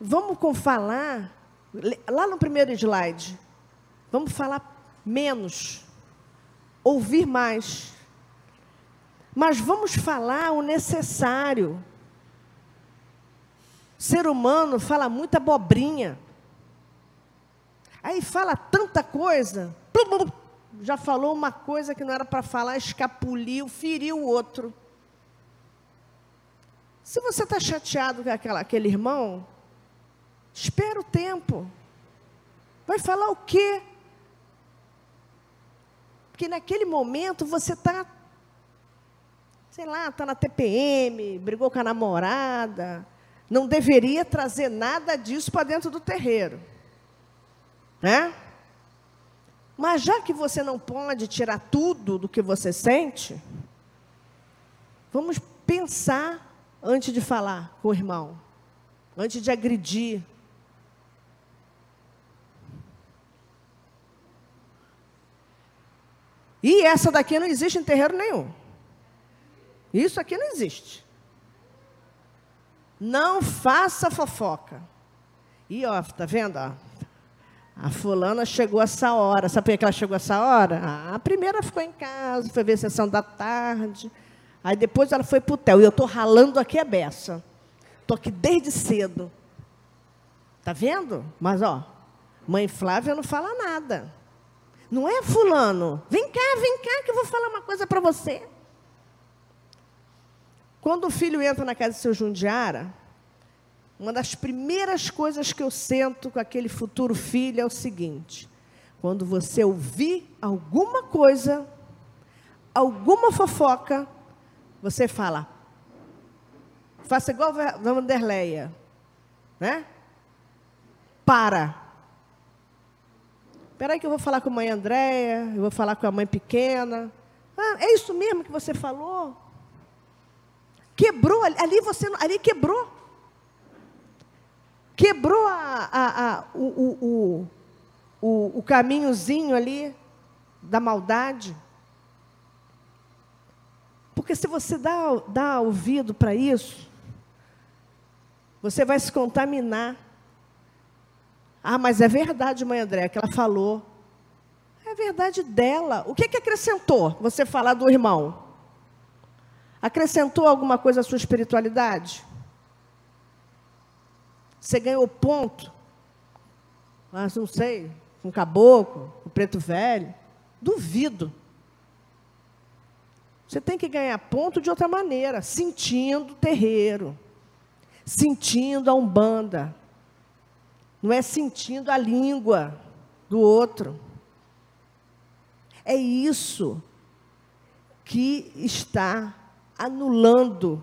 Vamos com falar, lá no primeiro slide, vamos falar menos, ouvir mais. Mas vamos falar o necessário. O ser humano fala muita abobrinha. Aí fala tanta coisa, já falou uma coisa que não era para falar, escapuliu, feriu o outro. Se você está chateado com aquela, aquele irmão, espera o tempo. Vai falar o quê? Porque naquele momento você está, sei lá, está na TPM, brigou com a namorada, não deveria trazer nada disso para dentro do terreiro. Né? Mas já que você não pode tirar tudo do que você sente, vamos pensar antes de falar com o irmão, antes de agredir. E essa daqui não existe em terreiro nenhum. Isso aqui não existe. Não faça fofoca. E ó, tá vendo? Ó? A fulana chegou essa hora. Sabe por que ela chegou essa hora? Ah, a primeira ficou em casa, foi ver a sessão da tarde. Aí depois ela foi para o hotel. E eu estou ralando aqui a beça. Estou aqui desde cedo. Tá vendo? Mas, ó, mãe Flávia não fala nada. Não é fulano? Vem cá, vem cá, que eu vou falar uma coisa para você. Quando o filho entra na casa do seu Jundiara, uma das primeiras coisas que eu sento com aquele futuro filho é o seguinte: quando você ouvir alguma coisa, alguma fofoca, você fala. Faça igual a Vanderleia, né? Para. Espera aí que eu vou falar com a mãe Andréia, eu vou falar com a mãe pequena. Ah, é isso mesmo que você falou? Quebrou, ali você, ali quebrou. Quebrou a, a, a, o, o, o, o caminhozinho ali da maldade. Porque se você dá, dá ouvido para isso, você vai se contaminar. Ah, mas é verdade, mãe André, que ela falou. É verdade dela. O que, que acrescentou você falar do irmão? Acrescentou alguma coisa à sua espiritualidade? Você ganhou ponto? Mas não sei, com caboclo, com preto velho? Duvido. Você tem que ganhar ponto de outra maneira, sentindo o terreiro, sentindo a umbanda. Não é sentindo a língua do outro. É isso que está anulando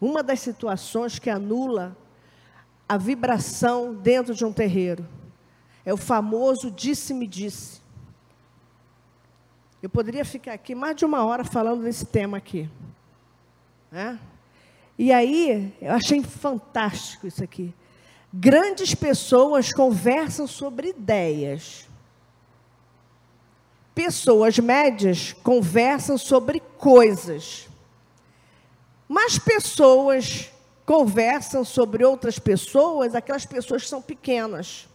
uma das situações que anula a vibração dentro de um terreiro. É o famoso disse-me disse. Eu poderia ficar aqui mais de uma hora falando desse tema aqui. Né? E aí, eu achei fantástico isso aqui. Grandes pessoas conversam sobre ideias. Pessoas médias conversam sobre coisas. Mas pessoas conversam sobre outras pessoas, aquelas pessoas que são pequenas.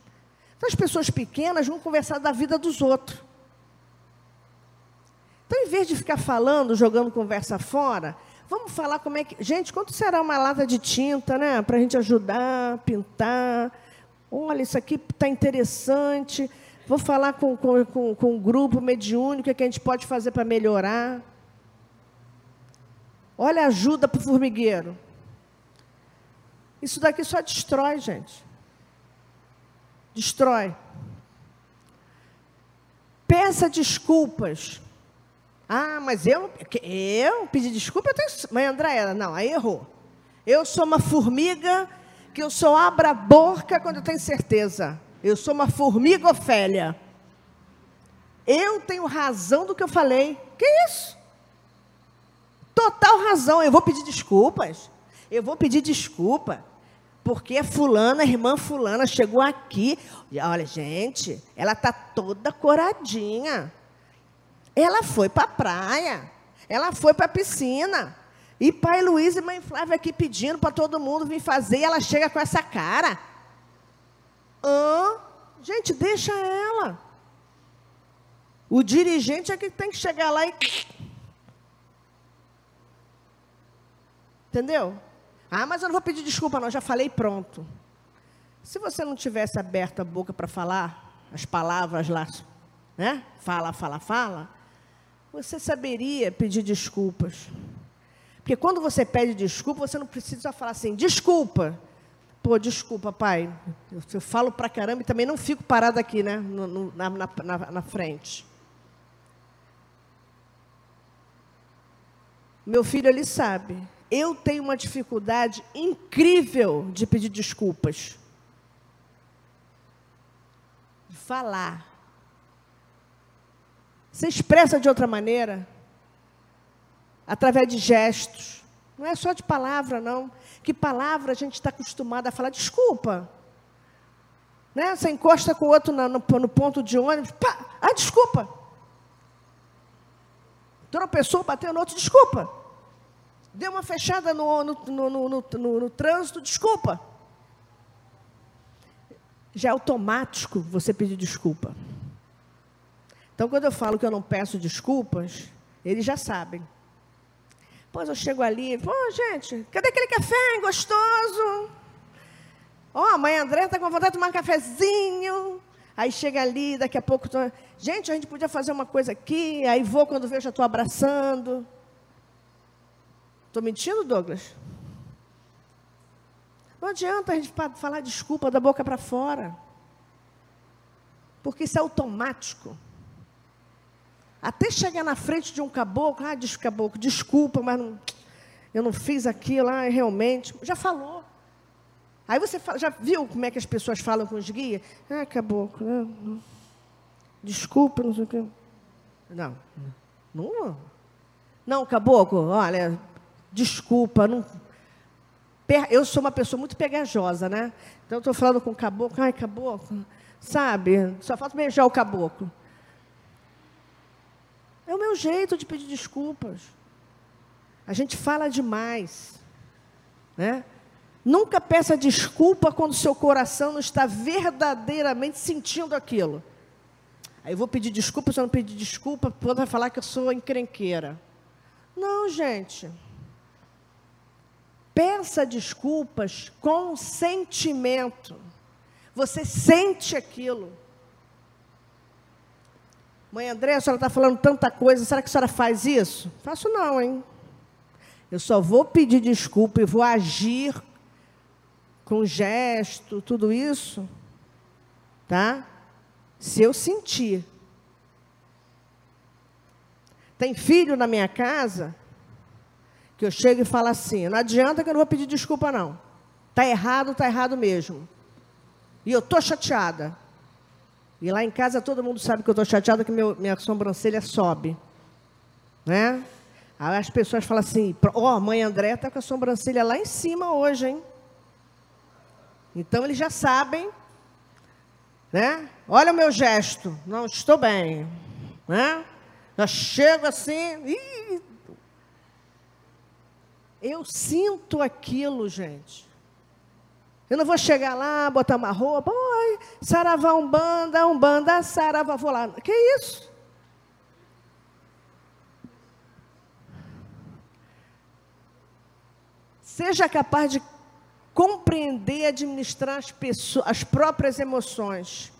Então, as pessoas pequenas vão conversar da vida dos outros. Então, em vez de ficar falando, jogando conversa fora, vamos falar como é que. Gente, quanto será uma lata de tinta, né? Para a gente ajudar, pintar. Olha, isso aqui está interessante. Vou falar com, com, com, com um grupo mediúnico, o que a gente pode fazer para melhorar. Olha ajuda para o formigueiro. Isso daqui só destrói, gente. Destrói. Peça desculpas. Ah, mas eu, eu pedi desculpa, eu tenho. Mãe Andréia, não, aí errou. Eu sou uma formiga que eu só abro a boca quando eu tenho certeza. Eu sou uma formiga Ofélia. Eu tenho razão do que eu falei. Que isso? Total razão. Eu vou pedir desculpas. Eu vou pedir desculpa. Porque a fulana, irmã fulana, chegou aqui. E olha, gente, ela está toda coradinha. Ela foi para a praia. Ela foi para a piscina. E pai Luiz e mãe Flávia aqui pedindo para todo mundo vir fazer. E ela chega com essa cara. Hã? Gente, deixa ela. O dirigente é que tem que chegar lá e. Entendeu? Ah, mas eu não vou pedir desculpa, não, já falei pronto. Se você não tivesse aberto a boca para falar as palavras lá, né? Fala, fala, fala, você saberia pedir desculpas. Porque quando você pede desculpa, você não precisa falar assim, desculpa. Pô, desculpa, pai. Eu, eu falo pra caramba e também não fico parado aqui, né? No, no, na, na, na, na frente. Meu filho, ele sabe. Eu tenho uma dificuldade incrível de pedir desculpas. De falar. Você expressa de outra maneira? Através de gestos. Não é só de palavra, não. Que palavra a gente está acostumado a falar? Desculpa. Né? Você encosta com o outro no, no, no ponto de ônibus. Pá, ah, desculpa. Tropeçou, bateu no outro, desculpa. Deu uma fechada no, no, no, no trânsito, desculpa. Já é automático você pedir desculpa. Então, quando eu falo que eu não peço desculpas, eles já sabem. Pois eu chego ali, pô, gente, cadê aquele café gostoso? Ó, oh, mãe André está com vontade de tomar um cafezinho. Aí chega ali, daqui a pouco, tô... gente, a gente podia fazer uma coisa aqui. Aí vou, quando vejo, já estou abraçando. Estou mentindo, Douglas? Não adianta a gente falar desculpa da boca para fora. Porque isso é automático. Até chegar na frente de um caboclo, ah, diz caboclo, desculpa, mas não, eu não fiz aquilo, ah, realmente. Já falou. Aí você fala, já viu como é que as pessoas falam com os guias? Ah, caboclo, ah, desculpa, não sei o quê. Não, não. Não, caboclo, olha, desculpa, não. Eu sou uma pessoa muito pegajosa, né? Então, estou falando com o caboclo, ai, caboclo, sabe? Só falta beijar o caboclo. É o meu jeito de pedir desculpas. A gente fala demais. Né? Nunca peça desculpa quando seu coração não está verdadeiramente sentindo aquilo. Aí eu vou pedir desculpa, se eu não pedir desculpa, o vai falar que eu sou encrenqueira. Não, gente. Peça desculpas com sentimento. Você sente aquilo. Mãe André, a senhora está falando tanta coisa, será que a senhora faz isso? Faço não, hein? Eu só vou pedir desculpa e vou agir com gesto, tudo isso, tá? Se eu sentir. Tem filho na minha casa que eu chego e falo assim: não adianta que eu não vou pedir desculpa, não. Está errado, está errado mesmo. E eu estou chateada. E lá em casa todo mundo sabe que eu estou chateada que meu, minha sobrancelha sobe. Né? Aí as pessoas falam assim, ó, oh, mãe André está com a sobrancelha lá em cima hoje, hein? Então eles já sabem, né? Olha o meu gesto, não estou bem, né? Já chego assim, ih, eu sinto aquilo, gente. Eu não vou chegar lá, botar uma roupa, oi, saravá umbanda, umbanda, saravá, vou lá. Que isso? Seja capaz de compreender e administrar as, pessoas, as próprias emoções.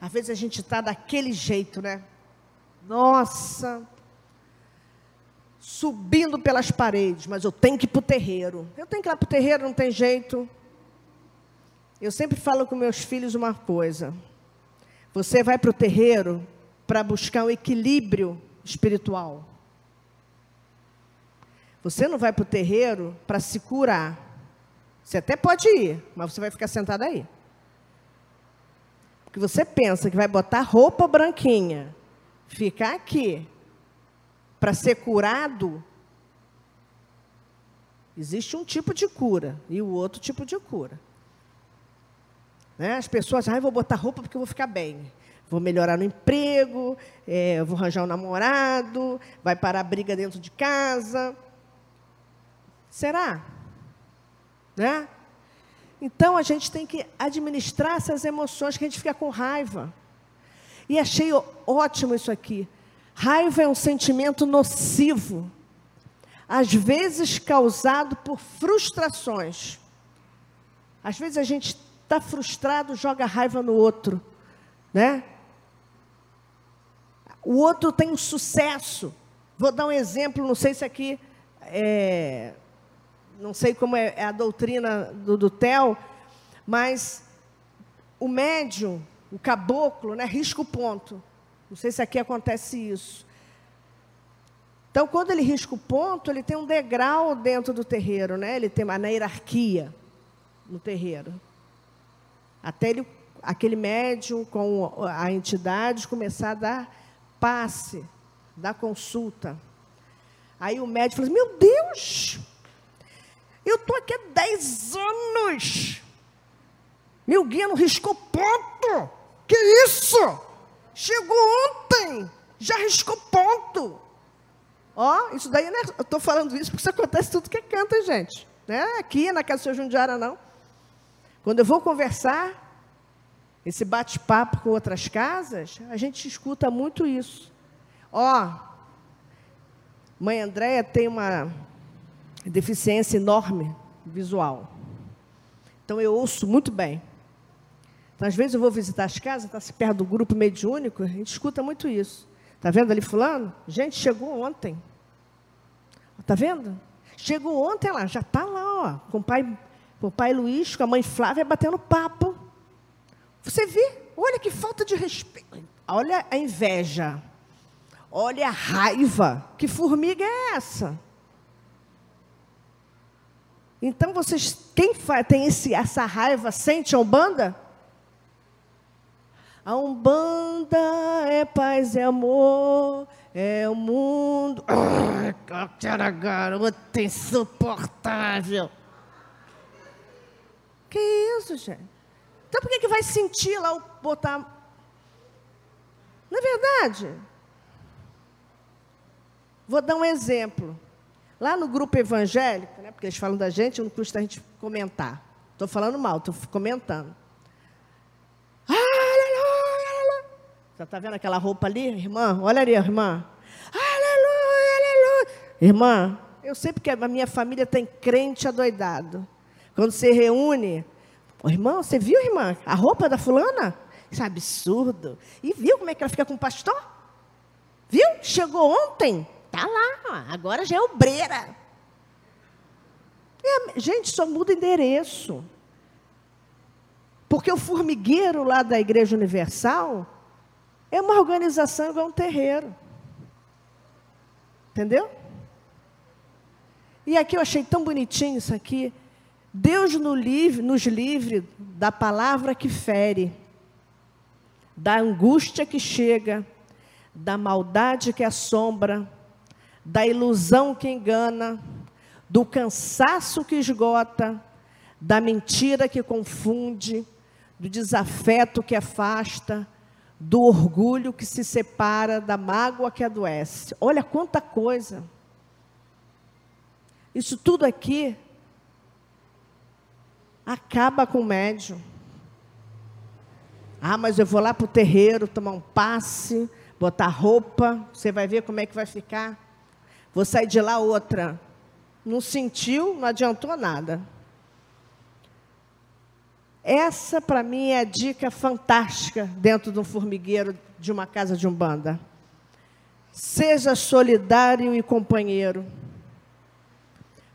Às vezes a gente está daquele jeito, né? Nossa, subindo pelas paredes, mas eu tenho que ir para o terreiro. Eu tenho que ir para o terreiro, não tem jeito. Eu sempre falo com meus filhos uma coisa: você vai para o terreiro para buscar um equilíbrio espiritual. Você não vai para o terreiro para se curar. Você até pode ir, mas você vai ficar sentado aí. Porque você pensa que vai botar roupa branquinha, ficar aqui, para ser curado. Existe um tipo de cura e o outro tipo de cura. Né? As pessoas, ah, vou botar roupa porque eu vou ficar bem. Vou melhorar no emprego, é, vou arranjar um namorado, vai parar briga dentro de casa. Será? Né? Então a gente tem que administrar essas emoções que a gente fica com raiva. E achei ótimo isso aqui. Raiva é um sentimento nocivo, às vezes causado por frustrações. Às vezes a gente está frustrado, joga raiva no outro, né? O outro tem um sucesso. Vou dar um exemplo, não sei se aqui é, não sei como é, é a doutrina do, do TEL, mas o médium, o caboclo, né, risca o ponto. Não sei se aqui acontece isso. Então, quando ele risca o ponto, ele tem um degrau dentro do terreiro, né? Ele tem uma hierarquia no terreiro. Até ele, aquele médium com a entidade começar a dar passe, dar consulta. Aí o médium fala assim, meu Deus, eu estou aqui há 10 anos. Meu guia não riscou ponto. Que isso? Chegou ontem, já riscou ponto. Ó, isso daí, né? Eu estou falando isso porque isso acontece tudo que é canta, gente. Né? Aqui na casa do seu Jundiara, não. Quando eu vou conversar, esse bate-papo com outras casas, a gente escuta muito isso. Ó, mãe Andréia tem uma deficiência enorme visual. Então eu ouço muito bem. Às vezes eu vou visitar as casas, está se perto do grupo mediúnico, a gente escuta muito isso. Está vendo ali fulano? Gente, chegou ontem. Está vendo? Chegou ontem lá, já está lá, ó, com o pai o pai Luiz com a mãe Flávia batendo papo. Você vê, olha que falta de respeito. Olha a inveja. Olha a raiva. Que formiga é essa? Então vocês, quem tem esse, essa raiva, sente a Umbanda? A Umbanda é paz e amor, é o mundo. Aquela garota insuportável. Que isso, gente? Então por que, que vai sentir lá o botar. Não é verdade? Vou dar um exemplo. Lá no grupo evangélico, né, porque eles falam da gente, não custa a gente comentar. Estou falando mal, estou comentando. Aleluia, aleluia. Você está vendo aquela roupa ali, irmã? Olha ali, irmã. Aleluia, aleluia. Irmã, eu sei porque a minha família tem crente adoidado. Quando você reúne, oh, irmão, você viu, irmã, a roupa da fulana? Isso é absurdo. E viu como é que ela fica com o pastor? Viu? Chegou ontem. Tá lá, agora já é obreira. É, gente, só muda endereço. Porque o formigueiro lá da Igreja Universal é uma organização igual um terreiro. Entendeu? E aqui eu achei tão bonitinho isso aqui. Deus nos livre, nos livre da palavra que fere, da angústia que chega, da maldade que assombra, da ilusão que engana, do cansaço que esgota, da mentira que confunde, do desafeto que afasta, do orgulho que se separa, da mágoa que adoece. Olha quanta coisa. Isso tudo aqui acaba com o médium. Ah, mas eu vou lá para o terreiro tomar um passe, botar roupa, você vai ver como é que vai ficar. Vou sair de lá outra. Não sentiu, não adiantou nada. Essa, para mim, é a dica fantástica dentro de um formigueiro de uma casa de umbanda. Seja solidário e companheiro.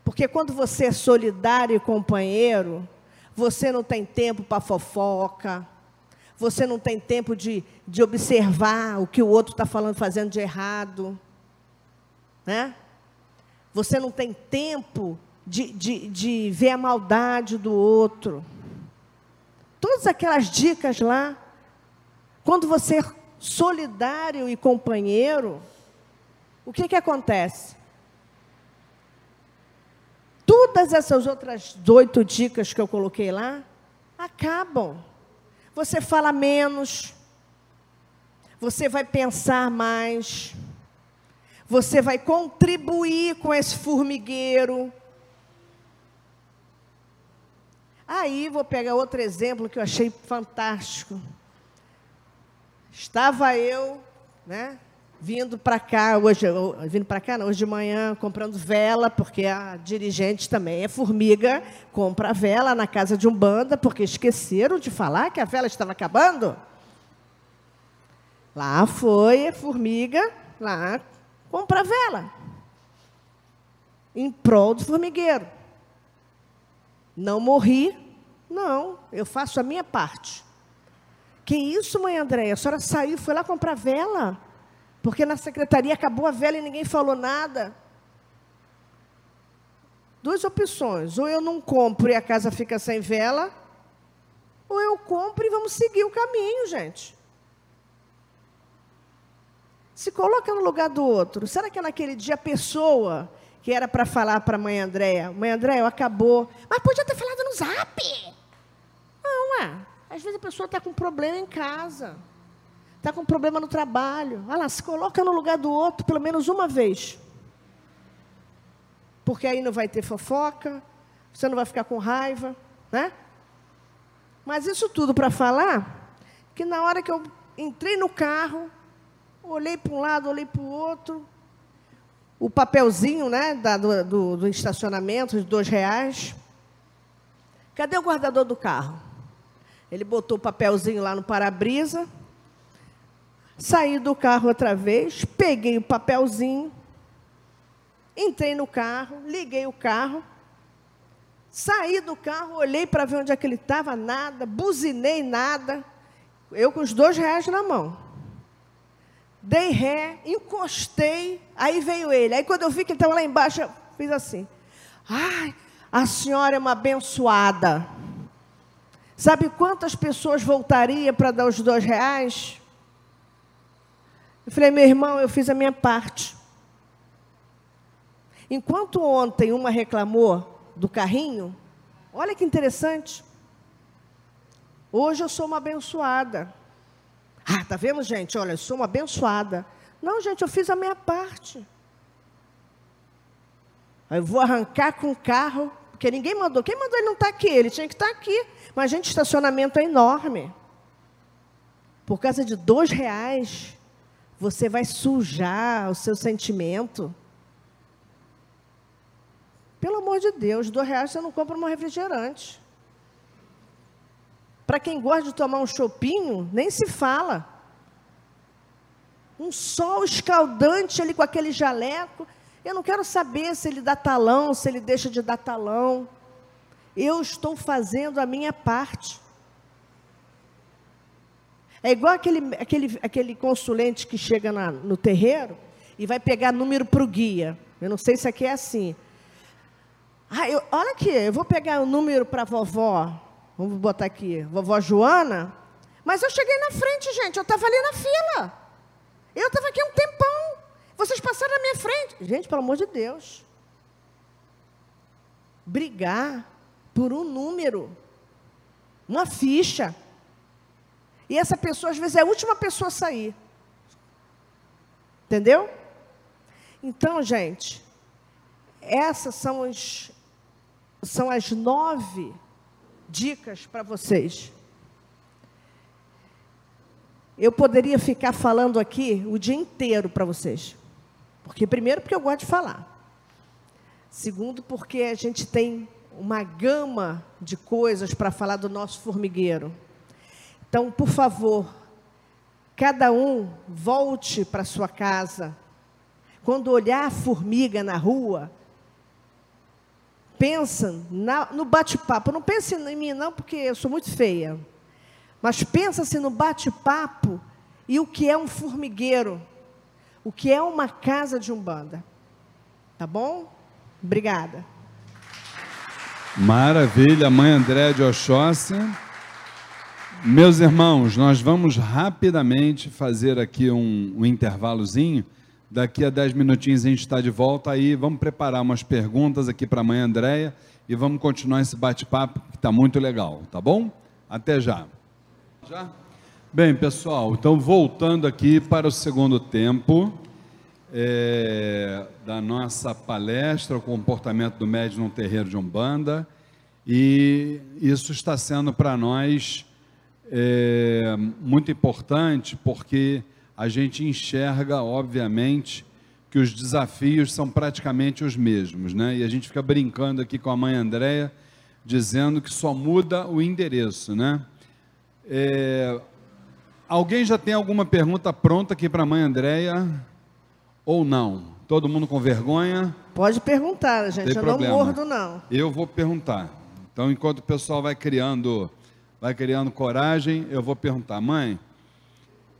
Porque quando você é solidário e companheiro, você não tem tempo para fofoca, você não tem tempo de, de observar o que o outro está falando, fazendo de errado né? Você não tem tempo de, de, de ver a maldade do outro. Todas aquelas dicas lá. Quando você é solidário e companheiro, o que, que acontece? Todas essas outras oito dicas que eu coloquei lá acabam. Você fala menos, você vai pensar mais, você vai contribuir com esse formigueiro. Aí vou pegar outro exemplo que eu achei fantástico. Estava eu, né, vindo para cá hoje, vindo para cá, não, hoje de manhã, comprando vela, porque a dirigente também é formiga, compra vela na casa de um banda, porque esqueceram de falar que a vela estava acabando. Lá foi formiga, lá compra vela. Em prol do formigueiro. Não morri, não, eu faço a minha parte. Que isso, mãe Andréia? A senhora saiu, foi lá comprar vela? Porque na secretaria acabou a vela e ninguém falou nada. Duas opções. Ou eu não compro e a casa fica sem vela, ou eu compro e vamos seguir o caminho, gente. Se coloca no lugar do outro. Será que naquele dia a pessoa que era para falar para a mãe Andréia, mãe Andréia, acabou, mas podia ter falado no zap. Não, é. Às vezes a pessoa está com problema em casa, está com problema no trabalho. Olha lá, se coloca no lugar do outro pelo menos uma vez. Porque aí não vai ter fofoca, você não vai ficar com raiva, né? Mas isso tudo para falar que na hora que eu entrei no carro, Olhei para um lado, olhei para o outro. O papelzinho né, da, do, do, estacionamento, de dois reais. Cadê o guardador do carro? Ele botou o papelzinho lá no para-brisa. Saí do carro outra vez, peguei o papelzinho, entrei no carro, liguei o carro, saí do carro, olhei para ver onde é que ele estava, nada, buzinei nada Eu com os dois reais na mão. Dei ré, encostei, aí veio ele. Aí quando eu vi que ele estava lá embaixo, eu fiz assim. Ai, a senhora é uma abençoada. Sabe quantas pessoas voltariam para dar os dois reais? Eu falei, meu irmão, eu fiz a minha parte. Enquanto ontem uma reclamou do carrinho, olha que interessante. Hoje eu sou uma abençoada. Ah, tá vendo, gente? Olha, eu sou uma abençoada. Não, gente, eu fiz a minha parte. Eu vou arrancar com o carro, porque ninguém mandou. Quem mandou ele não estar tá aqui? Ele tinha que estar tá aqui. Mas, gente, estacionamento é enorme. Por causa de dois reais, você vai sujar o seu sentimento. Pelo amor de Deus, dois reais você não compra um refrigerante. Para quem gosta de tomar um chopinho, nem se fala. Um sol escaldante ali com aquele jaleco. Eu não quero saber se ele dá talão, se ele deixa de dar talão. Eu estou fazendo a minha parte. É igual aquele, aquele, aquele consulente que chega na, no terreiro e vai pegar número para o guia. Eu não sei se aqui é assim. Ah, eu, olha aqui, eu vou pegar o número para a vovó. Vamos botar aqui, vovó Joana. Mas eu cheguei na frente, gente. Eu estava ali na fila. Eu estava aqui um tempão. Vocês passaram na minha frente. Gente, pelo amor de Deus. Brigar por um número, uma ficha. E essa pessoa, às vezes, é a última pessoa a sair. Entendeu? Então, gente, essas são, os, são as nove dicas para vocês. Eu poderia ficar falando aqui o dia inteiro para vocês. Porque, primeiro, porque eu gosto de falar. Segundo, porque a gente tem uma gama de coisas para falar do nosso formigueiro. Então, por favor, cada um volte para sua casa. Quando olhar a formiga na rua, pensa na, no bate-papo. Não pense em mim não, porque eu sou muito feia. Mas pensa-se no bate-papo e o que é um formigueiro, o que é uma casa de umbanda. Tá bom? Obrigada. Maravilha, mãe André de Oxóssi. Meus irmãos, nós vamos rapidamente fazer aqui um, um intervalozinho. Daqui a 10 minutinhos a gente está de volta aí. Vamos preparar umas perguntas aqui para a mãe Andréia e vamos continuar esse bate-papo que está muito legal, tá bom? Até já. Já? Bem, pessoal, então voltando aqui para o segundo tempo é, da nossa palestra, o comportamento do médium no terreiro de Umbanda, e isso está sendo para nós é, muito importante, porque a gente enxerga, obviamente, que os desafios são praticamente os mesmos, né? E a gente fica brincando aqui com a mãe Andréia, dizendo que só muda o endereço, né? É, alguém já tem alguma pergunta pronta aqui para a mãe Andréia? ou não? Todo mundo com vergonha? Pode perguntar, gente. Tem eu problema. não mordo, não. Eu vou perguntar. Então, enquanto o pessoal vai criando, vai criando coragem, eu vou perguntar, mãe,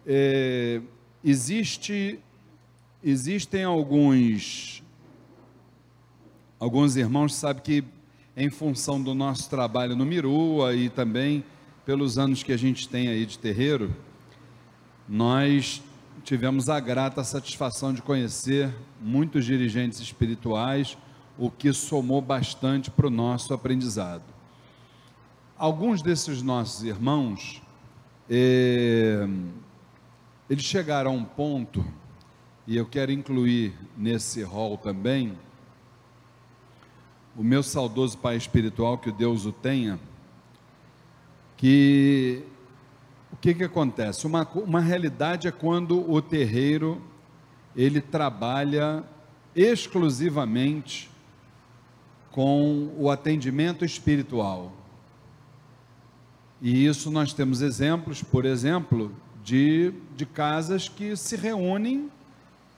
é, existe, existem alguns, alguns irmãos sabem que em função do nosso trabalho no Mirua e também pelos anos que a gente tem aí de terreiro, nós tivemos a grata satisfação de conhecer muitos dirigentes espirituais, o que somou bastante para o nosso aprendizado. Alguns desses nossos irmãos, eh, eles chegaram a um ponto, e eu quero incluir nesse rol também, o meu saudoso pai espiritual, que Deus o tenha, que o que, que acontece? Uma, uma realidade é quando o terreiro ele trabalha exclusivamente com o atendimento espiritual. E isso nós temos exemplos, por exemplo, de, de casas que se reúnem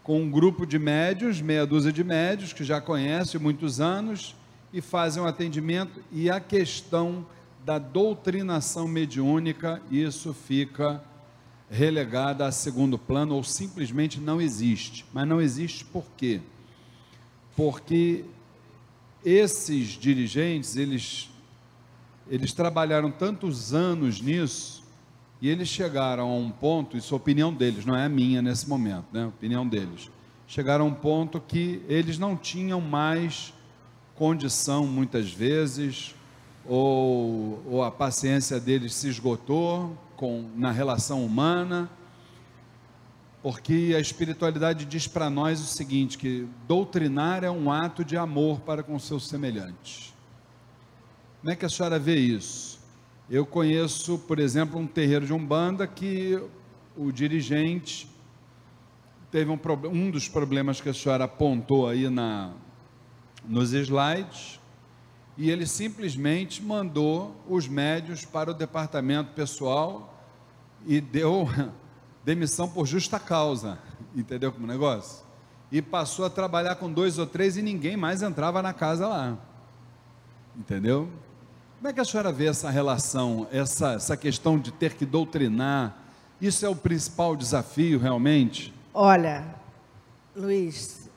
com um grupo de médios, meia dúzia de médios, que já conhecem muitos anos, e fazem um atendimento, e a questão da doutrinação mediúnica, isso fica relegado a segundo plano ou simplesmente não existe. Mas não existe por quê? Porque esses dirigentes, eles, eles trabalharam tantos anos nisso, e eles chegaram a um ponto, isso é a opinião deles, não é a minha nesse momento, né? A opinião deles. Chegaram a um ponto que eles não tinham mais condição, muitas vezes, ou, ou a paciência deles se esgotou com, na relação humana, porque a espiritualidade diz para nós o seguinte: que doutrinar é um ato de amor para com seus semelhantes. Como é que a senhora vê isso? Eu conheço, por exemplo, um terreiro de Umbanda que o dirigente teve um, um dos problemas que a senhora apontou aí na, nos slides, e ele simplesmente mandou os médios para o departamento pessoal e deu demissão por justa causa, entendeu como negócio? E passou a trabalhar com dois ou três e ninguém mais entrava na casa lá, entendeu? Como é que a senhora vê essa relação, essa, essa questão de ter que doutrinar? Isso é o principal desafio realmente? Olha, Luiz,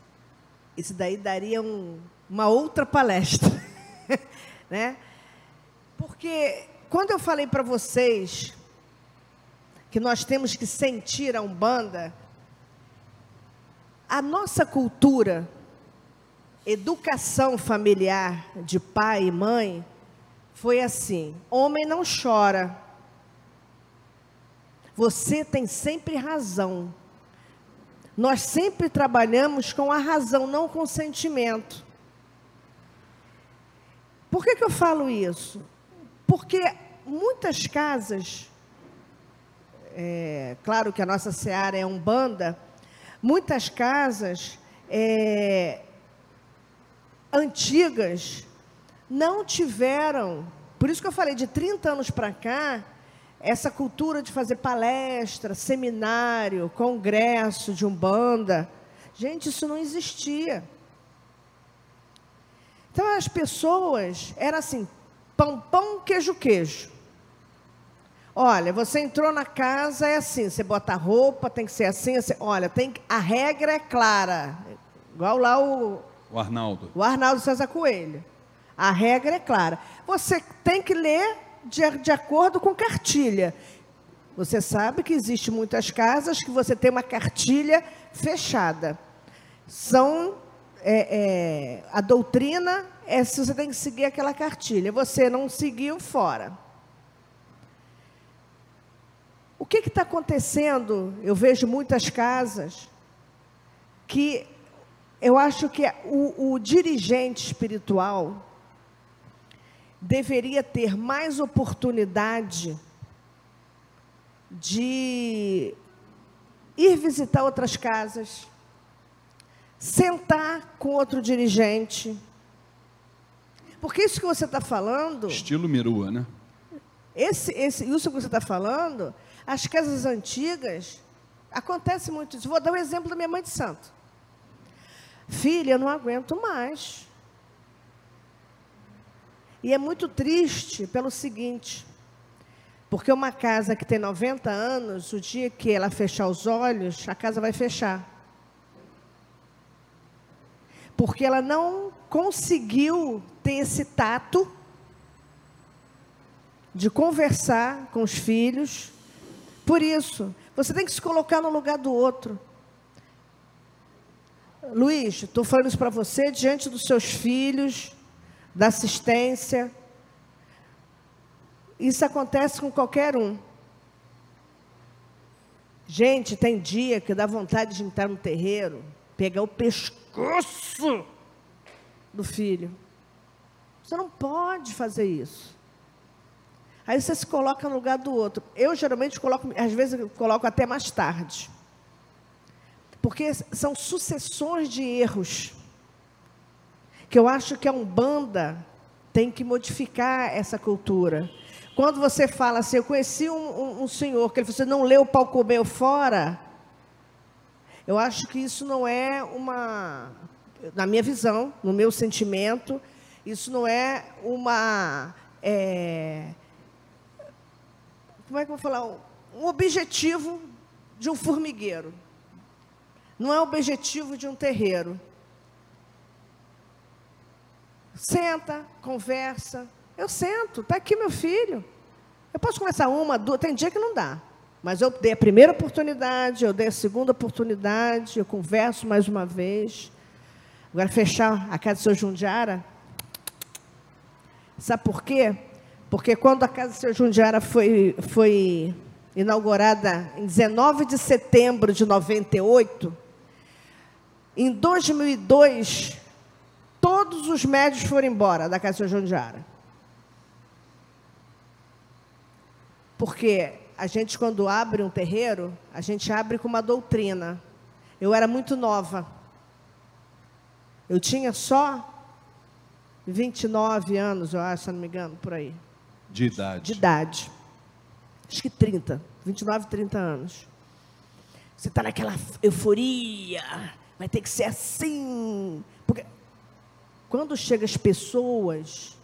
isso daí daria um, uma outra palestra, né? Porque quando eu falei para vocês que nós temos que sentir a Umbanda, a nossa cultura, educação familiar de pai e mãe, foi assim: homem não chora. Você tem sempre razão. Nós sempre trabalhamos com a razão, não com o sentimento. Por que, que eu falo isso? Porque muitas casas, é, claro que a nossa seara é umbanda, muitas casas é, antigas não tiveram, por isso que eu falei de 30 anos para cá, essa cultura de fazer palestra, seminário, congresso de umbanda, gente, isso não existia. Então as pessoas era assim, pão, pão, queijo, queijo. Olha, você entrou na casa, é assim, você bota a roupa, tem que ser assim, assim. Olha, tem, a regra é clara. Igual lá o. O Arnaldo. O Arnaldo César Coelho. A regra é clara. Você tem que ler de, de acordo com cartilha. Você sabe que existe muitas casas que você tem uma cartilha fechada. São é, é, a doutrina é se você tem que seguir aquela cartilha. Você não seguiu, fora. O que está acontecendo? Eu vejo muitas casas que eu acho que o, o dirigente espiritual deveria ter mais oportunidade de ir visitar outras casas, sentar com outro dirigente. Porque isso que você está falando. Estilo Mirua, né? Esse, esse, isso que você está falando, as casas antigas, acontece muito isso. Vou dar um exemplo da minha mãe de santo. Filha, eu não aguento mais. E é muito triste pelo seguinte: porque uma casa que tem 90 anos, o dia que ela fechar os olhos, a casa vai fechar porque ela não conseguiu ter esse tato de conversar com os filhos. Por isso, você tem que se colocar no lugar do outro. Luiz, estou falando isso para você diante dos seus filhos, da assistência. Isso acontece com qualquer um. Gente, tem dia que dá vontade de entrar no terreiro, pegar o pescoço do filho. Você não pode fazer isso. Aí você se coloca no lugar do outro. Eu geralmente coloco, às vezes eu coloco até mais tarde. Porque são sucessões de erros. Que eu acho que a Umbanda tem que modificar essa cultura. Quando você fala assim, eu conheci um, um, um senhor que ele falou, você assim, não leu o pau comeu fora, eu acho que isso não é uma, na minha visão, no meu sentimento, isso não é uma é, como é que eu vou falar? Um objetivo de um formigueiro. Não é o objetivo de um terreiro. Senta, conversa. Eu sento, está aqui meu filho. Eu posso começar uma, duas, tem dia que não dá. Mas eu dei a primeira oportunidade, eu dei a segunda oportunidade, eu converso mais uma vez. Agora, fechar a casa do seu Jundiara. Sabe por quê? Porque quando a Casa Seu Jundiara foi, foi inaugurada em 19 de setembro de 98, em 2002, todos os médios foram embora da Casa Seu Jundiara. Porque a gente, quando abre um terreiro, a gente abre com uma doutrina. Eu era muito nova. Eu tinha só 29 anos, eu acho, se não me engano, por aí. De idade. De idade. Acho que 30, 29, 30 anos. Você está naquela euforia, vai ter que ser assim. Quando chegam as pessoas,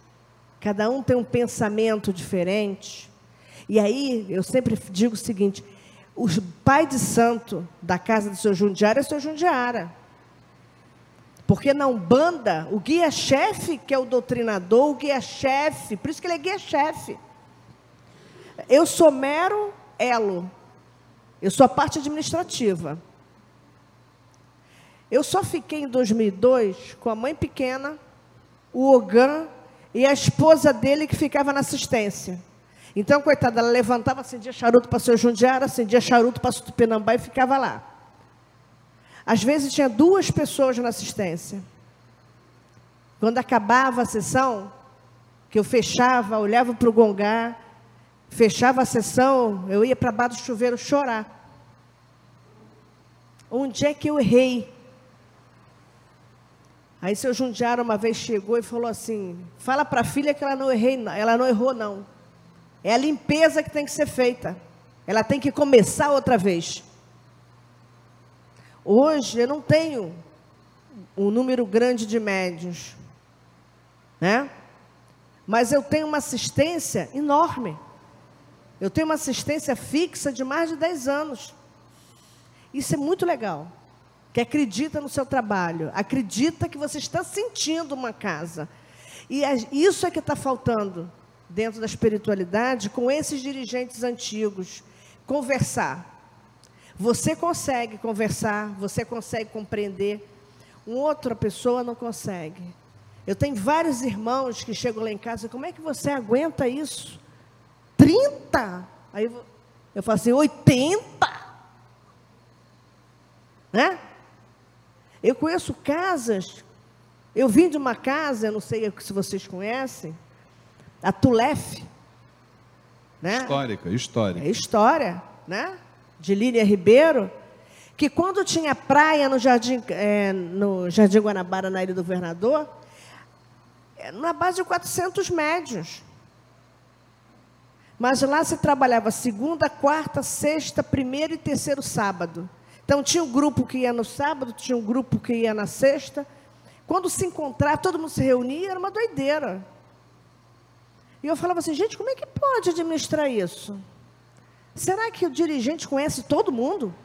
cada um tem um pensamento diferente. E aí, eu sempre digo o seguinte: o pai de santo da casa do seu Jundiara é seu Jundiara. Porque na Umbanda, o guia-chefe, que é o doutrinador, o guia-chefe, por isso que ele é guia-chefe. Eu sou mero elo. Eu sou a parte administrativa. Eu só fiquei em 2002 com a mãe pequena, o Ogan e a esposa dele que ficava na assistência. Então, coitada, ela levantava, acendia charuto para seu Jundiara, acendia charuto para Tupinambá e ficava lá. Às vezes tinha duas pessoas na assistência. Quando acabava a sessão, que eu fechava, olhava para o gongá, fechava a sessão, eu ia para baixo do chuveiro chorar. Onde é que eu errei? Aí seu Jundiara uma vez chegou e falou assim: fala para a filha que ela não, errei, ela não errou, não. É a limpeza que tem que ser feita. Ela tem que começar outra vez. Hoje eu não tenho um número grande de médios, né? Mas eu tenho uma assistência enorme. Eu tenho uma assistência fixa de mais de 10 anos. Isso é muito legal. Que acredita no seu trabalho, acredita que você está sentindo uma casa. E isso é que está faltando dentro da espiritualidade com esses dirigentes antigos. Conversar, você consegue conversar, você consegue compreender, uma outra pessoa não consegue. Eu tenho vários irmãos que chegam lá em casa, como é que você aguenta isso? 30? Aí eu, eu falo assim, 80? Né? Eu conheço casas, eu vim de uma casa, eu não sei se vocês conhecem, a Tulef. Né? Histórica, histórica. É história, né? de Lília Ribeiro, que quando tinha praia no Jardim, é, no Jardim Guanabara, na Ilha do Governador, é, na base de 400 médios. Mas lá se trabalhava segunda, quarta, sexta, primeiro e terceiro sábado. Então tinha um grupo que ia no sábado, tinha um grupo que ia na sexta. Quando se encontrava, todo mundo se reunia, era uma doideira. E eu falava assim, gente, como é que pode administrar isso? Será que o dirigente conhece todo mundo?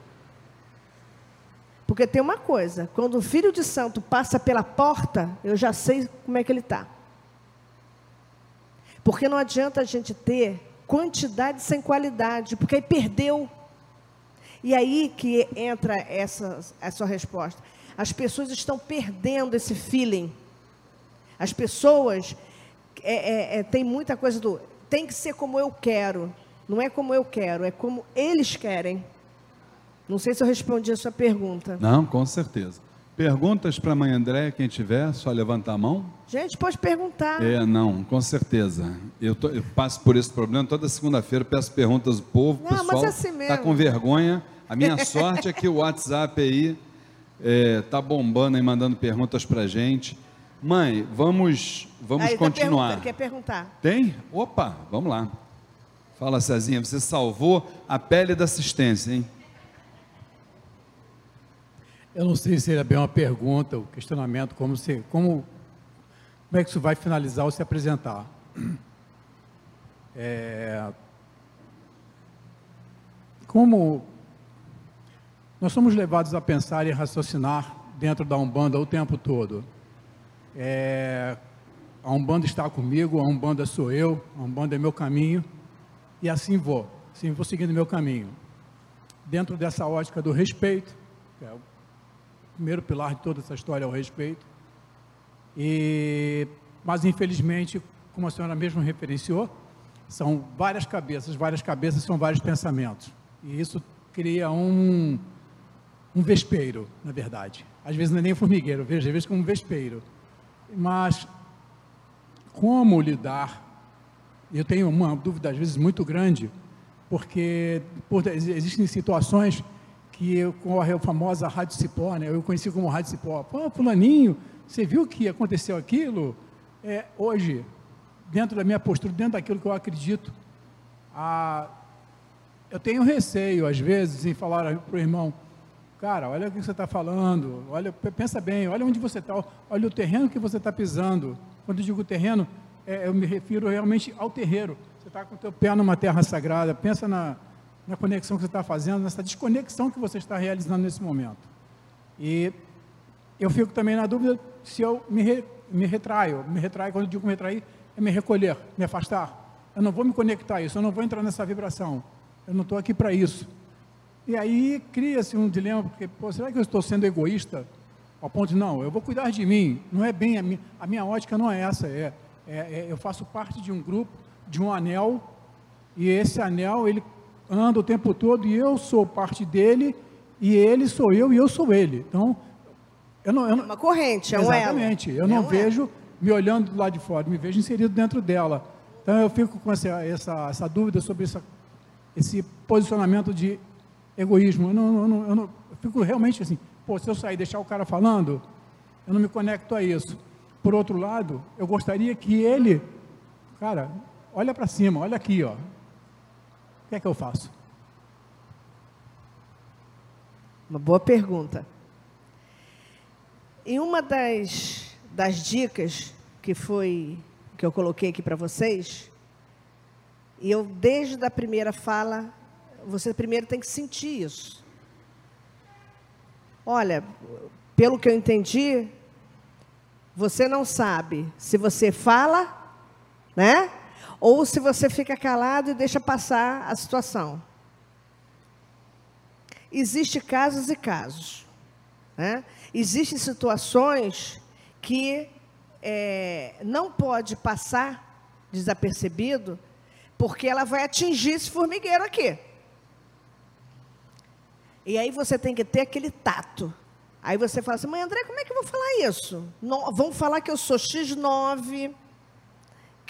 Porque tem uma coisa: quando o filho de santo passa pela porta, eu já sei como é que ele está. Porque não adianta a gente ter quantidade sem qualidade, porque aí perdeu. E aí que entra essa, essa resposta. As pessoas estão perdendo esse feeling. As pessoas é, é, é, tem muita coisa do tem que ser como eu quero. Não é como eu quero, é como eles querem. Não sei se eu respondi a sua pergunta. Não, com certeza. Perguntas para a mãe André, quem tiver, só levanta a mão. Gente, pode perguntar. É, não, com certeza. Eu, tô, eu passo por esse problema toda segunda-feira, peço perguntas do povo, não, pessoal está é assim com vergonha. A minha sorte é que o WhatsApp aí está é, bombando e mandando perguntas para gente. Mãe, vamos, vamos aí, tá continuar. Tá quer perguntar? Tem? Opa, vamos lá. Fala, Cezinha, você salvou a pele da assistência, hein? Eu não sei se era bem uma pergunta, o um questionamento, como, se, como, como é que isso vai finalizar ou se apresentar. É, como nós somos levados a pensar e raciocinar dentro da Umbanda o tempo todo. É, a Umbanda está comigo, a Umbanda sou eu, a Umbanda é meu caminho, e assim vou, assim vou seguindo meu caminho. Dentro dessa ótica do respeito, é primeiro pilar de toda essa história é o respeito, e, mas infelizmente, como a senhora mesmo referenciou, são várias cabeças, várias cabeças são vários pensamentos. E isso cria um, um vespeiro, na verdade. Às vezes não é nem formigueiro, veja, às vezes como um vespeiro. Mas como lidar? Eu tenho uma dúvida, às vezes, muito grande, porque por, existem situações que ocorre a famosa rádio cipó, né? eu conheci como rádio cipó. Pô, fulaninho, você viu que aconteceu aquilo? É, hoje, dentro da minha postura, dentro daquilo que eu acredito, a, eu tenho receio, às vezes, em falar para o irmão, cara, olha o que você está falando, olha, pensa bem, olha onde você está, olha o terreno que você está pisando. Quando eu digo terreno, é, eu me refiro realmente ao terreiro. Você está com o teu pé numa terra sagrada, pensa na, na conexão que você está fazendo, nessa desconexão que você está realizando nesse momento. E eu fico também na dúvida se eu me, re, me retraio. Me retraio, quando eu digo me retrair, é me recolher, me afastar. Eu não vou me conectar a isso, eu não vou entrar nessa vibração. Eu não estou aqui para isso. E aí cria-se um dilema, porque, pô, será que eu estou sendo egoísta? Ao ponto de, não, eu vou cuidar de mim. Não é bem, a minha, a minha ótica não é essa. É, é, é, eu faço parte de um grupo, de um anel, e esse anel, ele anda o tempo todo, e eu sou parte dele, e ele sou eu, e eu sou ele. Então, eu não... Eu não é uma corrente, é um Exatamente. Eu não é um vejo elo. me olhando do lado de fora, me vejo inserido dentro dela. Então, eu fico com essa, essa, essa dúvida sobre essa esse posicionamento de egoísmo. Eu, não, eu, não, eu, não, eu fico realmente assim, pô, se eu sair e deixar o cara falando, eu não me conecto a isso. Por outro lado, eu gostaria que ele, cara, olha para cima, olha aqui, ó. Que é que eu faço? Uma boa pergunta. E uma das, das dicas que foi que eu coloquei aqui para vocês e eu, desde a primeira fala, você primeiro tem que sentir isso. Olha, pelo que eu entendi, você não sabe se você fala, né? Ou se você fica calado e deixa passar a situação. Existem casos e casos. Né? Existem situações que é, não pode passar desapercebido porque ela vai atingir esse formigueiro aqui. E aí você tem que ter aquele tato. Aí você fala assim, mãe André, como é que eu vou falar isso? Não, vão falar que eu sou X9,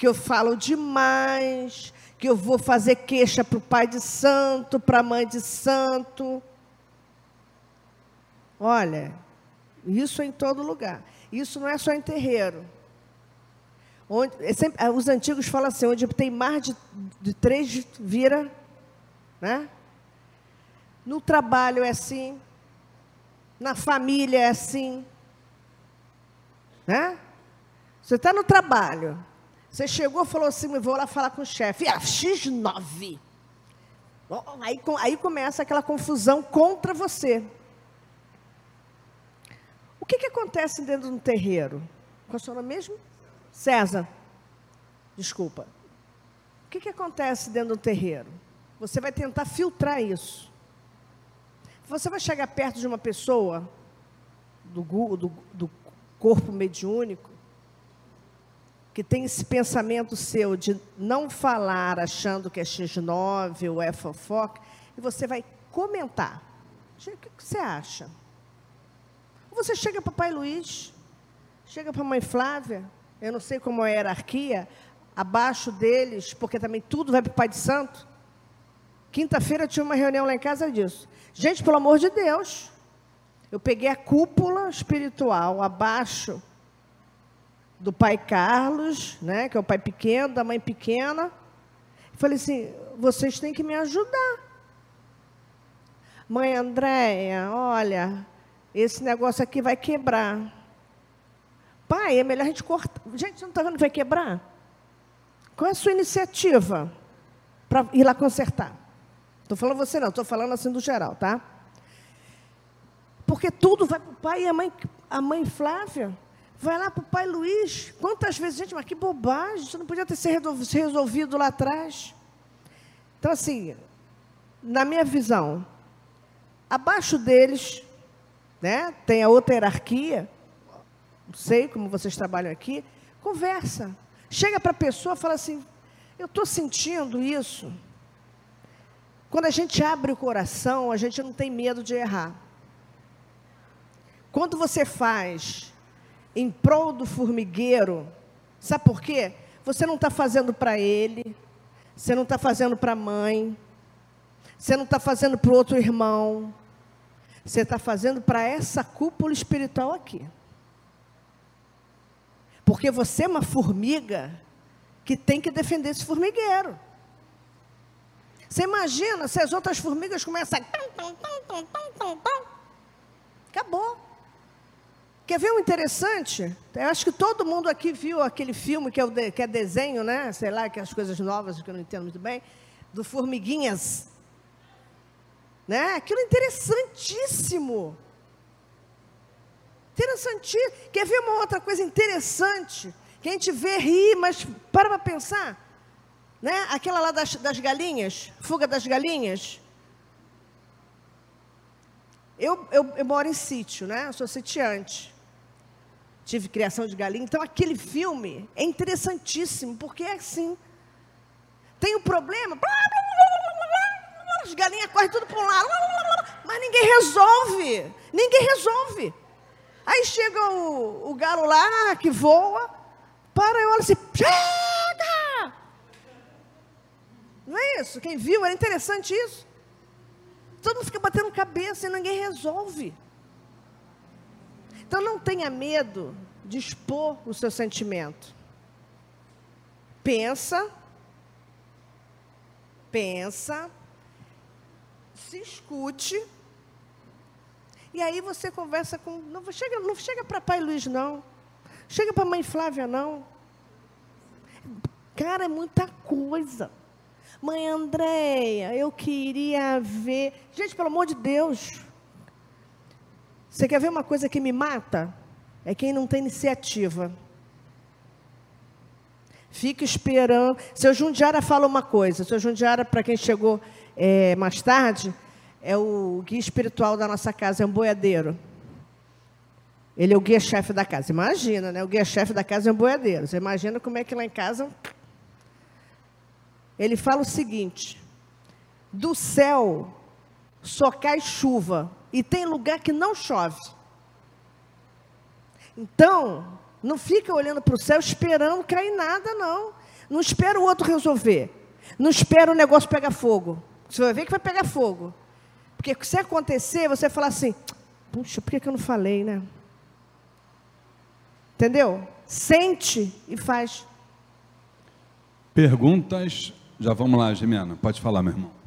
que eu falo demais, que eu vou fazer queixa para o pai de santo, para a mãe de santo. Olha, isso é em todo lugar. Isso não é só em terreiro. Onde, é sempre, ah, os antigos falam assim, onde tem mais de, de três, vira. Né? No trabalho é assim. Na família é assim. Né? Você está no trabalho. Você chegou e falou assim, vou lá falar com o chefe. Ah, X9. Aí, aí começa aquela confusão contra você. O que, que acontece dentro de um terreiro? Qual é o seu nome mesmo? César, desculpa. O que, que acontece dentro do terreiro? Você vai tentar filtrar isso. Você vai chegar perto de uma pessoa do, do, do corpo mediúnico que tem esse pensamento seu de não falar achando que é X9 ou é fofoca, e você vai comentar. O que você acha? Você chega para o Pai Luiz, chega para a Mãe Flávia, eu não sei como é a hierarquia, abaixo deles, porque também tudo vai para o Pai de Santo. Quinta-feira tinha uma reunião lá em casa disso. Gente, pelo amor de Deus, eu peguei a cúpula espiritual abaixo do pai Carlos, né, que é o pai pequeno, da mãe pequena. Falei assim: vocês têm que me ajudar. Mãe Andréia, olha, esse negócio aqui vai quebrar. Pai, é melhor a gente cortar. Gente, você não está vendo que vai quebrar? Qual é a sua iniciativa para ir lá consertar? Estou falando você não, estou falando assim do geral, tá? Porque tudo vai para o pai e a mãe, a mãe Flávia vai lá para o pai Luiz. Quantas vezes, gente, mas que bobagem, isso não podia ter sido resolvido lá atrás. Então, assim, na minha visão, abaixo deles, né, tem a outra hierarquia, não sei como vocês trabalham aqui, conversa. Chega para a pessoa e fala assim: Eu estou sentindo isso. Quando a gente abre o coração, a gente não tem medo de errar. Quando você faz em prol do formigueiro, sabe por quê? Você não está fazendo para ele, você não está fazendo para a mãe, você não está fazendo para o outro irmão, você está fazendo para essa cúpula espiritual aqui. Porque você é uma formiga que tem que defender esse formigueiro. Você imagina se as outras formigas começam a. Acabou. Quer ver um interessante? Eu acho que todo mundo aqui viu aquele filme que é, de, que é desenho, né? Sei lá, que é as coisas novas que eu não entendo muito bem, do Formiguinhas. Né? Aquilo é interessantíssimo. Interessantíssimo. Quer ver uma outra coisa interessante? Que a gente vê rir, mas para para pensar. Né? Aquela lá das, das galinhas, fuga das galinhas. Eu, eu, eu, moro em sítio, né? Eu sou sitiante. Tive criação de galinha. Então, aquele filme é interessantíssimo, porque é assim. Tem um problema, as galinhas correm tudo para um lado, mas ninguém resolve. Ninguém resolve. Aí chega o, o galo lá, que voa, para e olha assim, chega! Não é isso? Quem viu, era interessante isso. Todo mundo fica batendo cabeça e ninguém resolve. Então não tenha medo de expor o seu sentimento. Pensa, pensa, se escute. E aí você conversa com. Não chega, não chega para pai Luiz, não. Chega para mãe Flávia, não. Cara, é muita coisa. Mãe Andréia, eu queria ver. Gente, pelo amor de Deus. Você quer ver uma coisa que me mata? É quem não tem iniciativa. Fica esperando. Seu Jundiara fala uma coisa. Seu Jundiara, para quem chegou é, mais tarde, é o guia espiritual da nossa casa, é um boiadeiro. Ele é o guia-chefe da casa. Imagina, né? O guia-chefe da casa é um boiadeiro. Você imagina como é que lá em casa ele fala o seguinte: do céu só cai chuva e tem lugar que não chove. Então, não fica olhando para o céu esperando cair nada, não. Não espera o outro resolver. Não espera o negócio pegar fogo. Você vai ver que vai pegar fogo. Porque se acontecer, você vai falar assim: puxa, por que, eu não falei, né? Entendeu? Sente e faz. Perguntas já vamos lá, Gemena. Pode falar, meu irmão.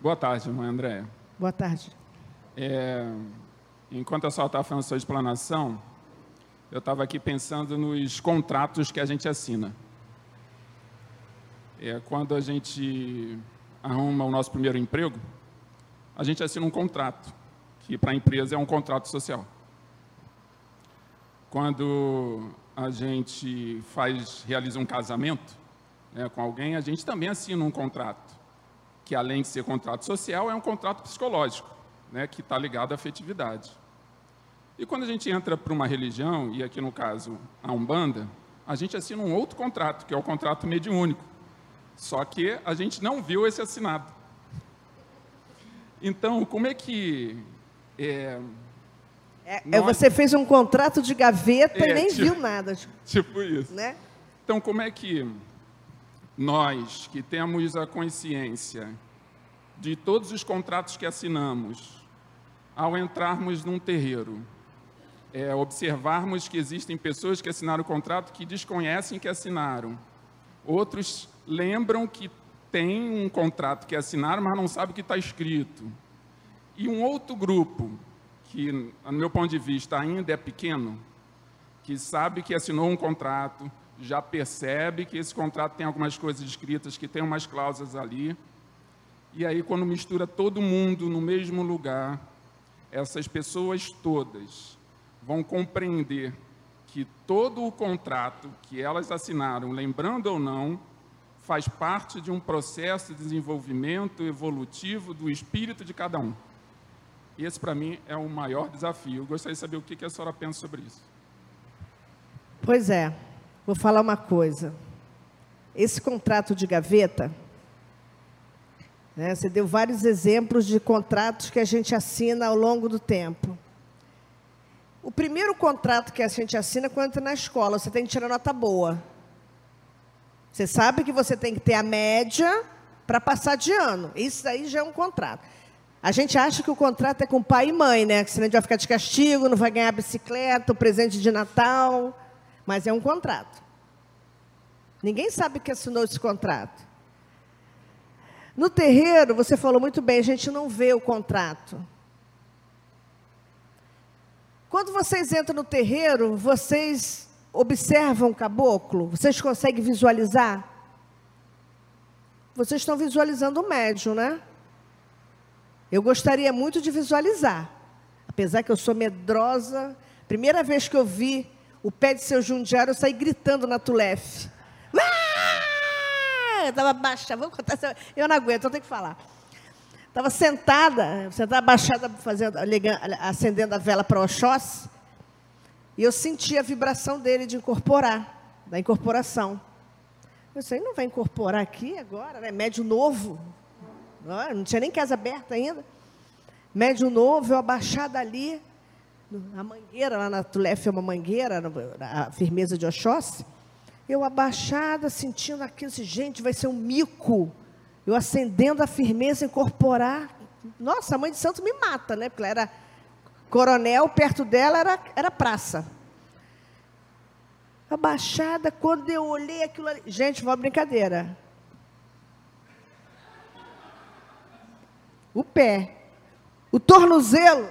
Boa tarde, irmã Andréia. Boa tarde. É, enquanto a senhora estava falando sua explanação, eu estava aqui pensando nos contratos que a gente assina. É, quando a gente arruma o nosso primeiro emprego, a gente assina um contrato, que para a empresa é um contrato social. Quando a gente faz, realiza um casamento né, com alguém, a gente também assina um contrato, que além de ser contrato social, é um contrato psicológico, né, que está ligado à afetividade. E quando a gente entra para uma religião, e aqui no caso a Umbanda, a gente assina um outro contrato, que é o contrato mediúnico. Só que a gente não viu esse assinado. Então, como é que é, é, é você fez um contrato de gaveta é, e nem tipo, viu nada. Tipo isso. Né? Então, como é que nós, que temos a consciência de todos os contratos que assinamos, ao entrarmos num terreiro, é, observarmos que existem pessoas que assinaram o contrato que desconhecem que assinaram. Outros lembram que tem um contrato que assinaram, mas não sabem o que está escrito. E um outro grupo que, no meu ponto de vista, ainda é pequeno, que sabe que assinou um contrato, já percebe que esse contrato tem algumas coisas escritas, que tem umas cláusulas ali. E aí, quando mistura todo mundo no mesmo lugar, essas pessoas todas vão compreender que todo o contrato que elas assinaram, lembrando ou não, faz parte de um processo de desenvolvimento evolutivo do espírito de cada um. Esse, para mim, é o maior desafio. Eu gostaria de saber o que a senhora pensa sobre isso. Pois é. Vou falar uma coisa. Esse contrato de gaveta, né, você deu vários exemplos de contratos que a gente assina ao longo do tempo. O primeiro contrato que a gente assina é quando entra na escola, você tem que tirar nota boa. Você sabe que você tem que ter a média para passar de ano. Isso aí já é um contrato. A gente acha que o contrato é com pai e mãe, né? Que senão a gente vai ficar de castigo, não vai ganhar bicicleta, o presente de Natal mas é um contrato. Ninguém sabe que assinou esse contrato. No terreiro, você falou muito bem, a gente não vê o contrato. Quando vocês entram no terreiro, vocês observam o caboclo? Vocês conseguem visualizar? Vocês estão visualizando o médium, né? Eu gostaria muito de visualizar. Apesar que eu sou medrosa. Primeira vez que eu vi o pé de seu Jundiário, eu saí gritando na Tulef. Ah! Eu estava baixa, vou contar, eu não aguento, eu tenho que falar. Estava sentada, sentada abaixada, fazendo, acendendo a vela para Oxóssi, e eu senti a vibração dele de incorporar, da incorporação. Eu sei, não vai incorporar aqui agora, né? Médio novo. Não tinha nem casa aberta ainda. Médio novo, eu abaixada ali, a mangueira, lá na Tulef é uma mangueira, a firmeza de Oxóssi, eu abaixada, sentindo aquilo, assim, gente, vai ser um mico. Eu acendendo a firmeza, incorporar. Nossa, a mãe de santo me mata, né? Porque ela era coronel, perto dela era, era praça. Abaixada, quando eu olhei aquilo ali. Gente, uma brincadeira. O pé, o tornozelo,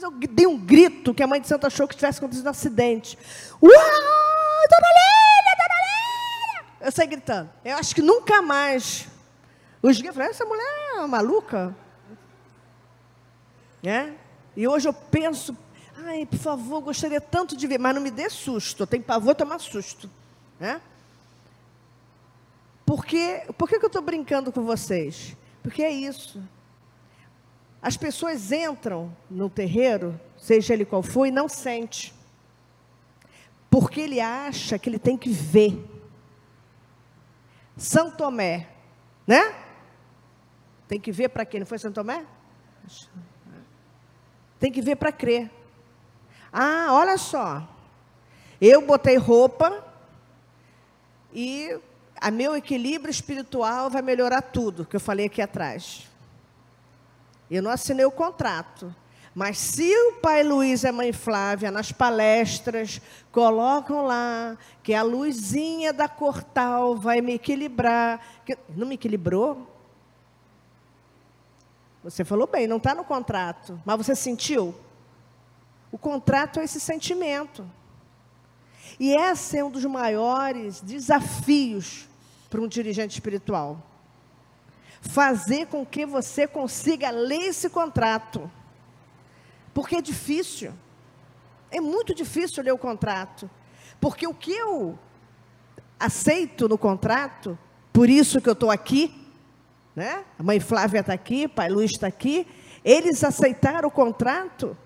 mas eu dei um grito que a mãe de santo achou que tivesse acontecido um acidente. Uau! Dona Lília, Dona Lília! Eu saí gritando. Eu acho que nunca mais. Os guias falaram, essa mulher é maluca. É? E hoje eu penso, ai, por favor, gostaria tanto de ver, mas não me dê susto. Eu tenho pavor tomar susto. Né? Porque, por que, que eu estou brincando com vocês? Porque é isso. As pessoas entram no terreiro, seja ele qual for, e não sente. Porque ele acha que ele tem que ver. São Tomé, né? Tem que ver para quê? Não foi São Tomé? Tem que ver para crer. Ah, olha só. Eu botei roupa e a meu equilíbrio espiritual vai melhorar tudo que eu falei aqui atrás. Eu não assinei o contrato. Mas se o pai Luiz e a mãe Flávia, nas palestras, colocam lá que a luzinha da cortal vai me equilibrar. Que, não me equilibrou? Você falou bem, não está no contrato. Mas você sentiu? O contrato é esse sentimento. E esse é um dos maiores desafios para um dirigente espiritual fazer com que você consiga ler esse contrato. Porque é difícil. É muito difícil ler o contrato. Porque o que eu aceito no contrato, por isso que eu estou aqui, né? a mãe Flávia está aqui, pai Luiz está aqui, eles aceitaram o contrato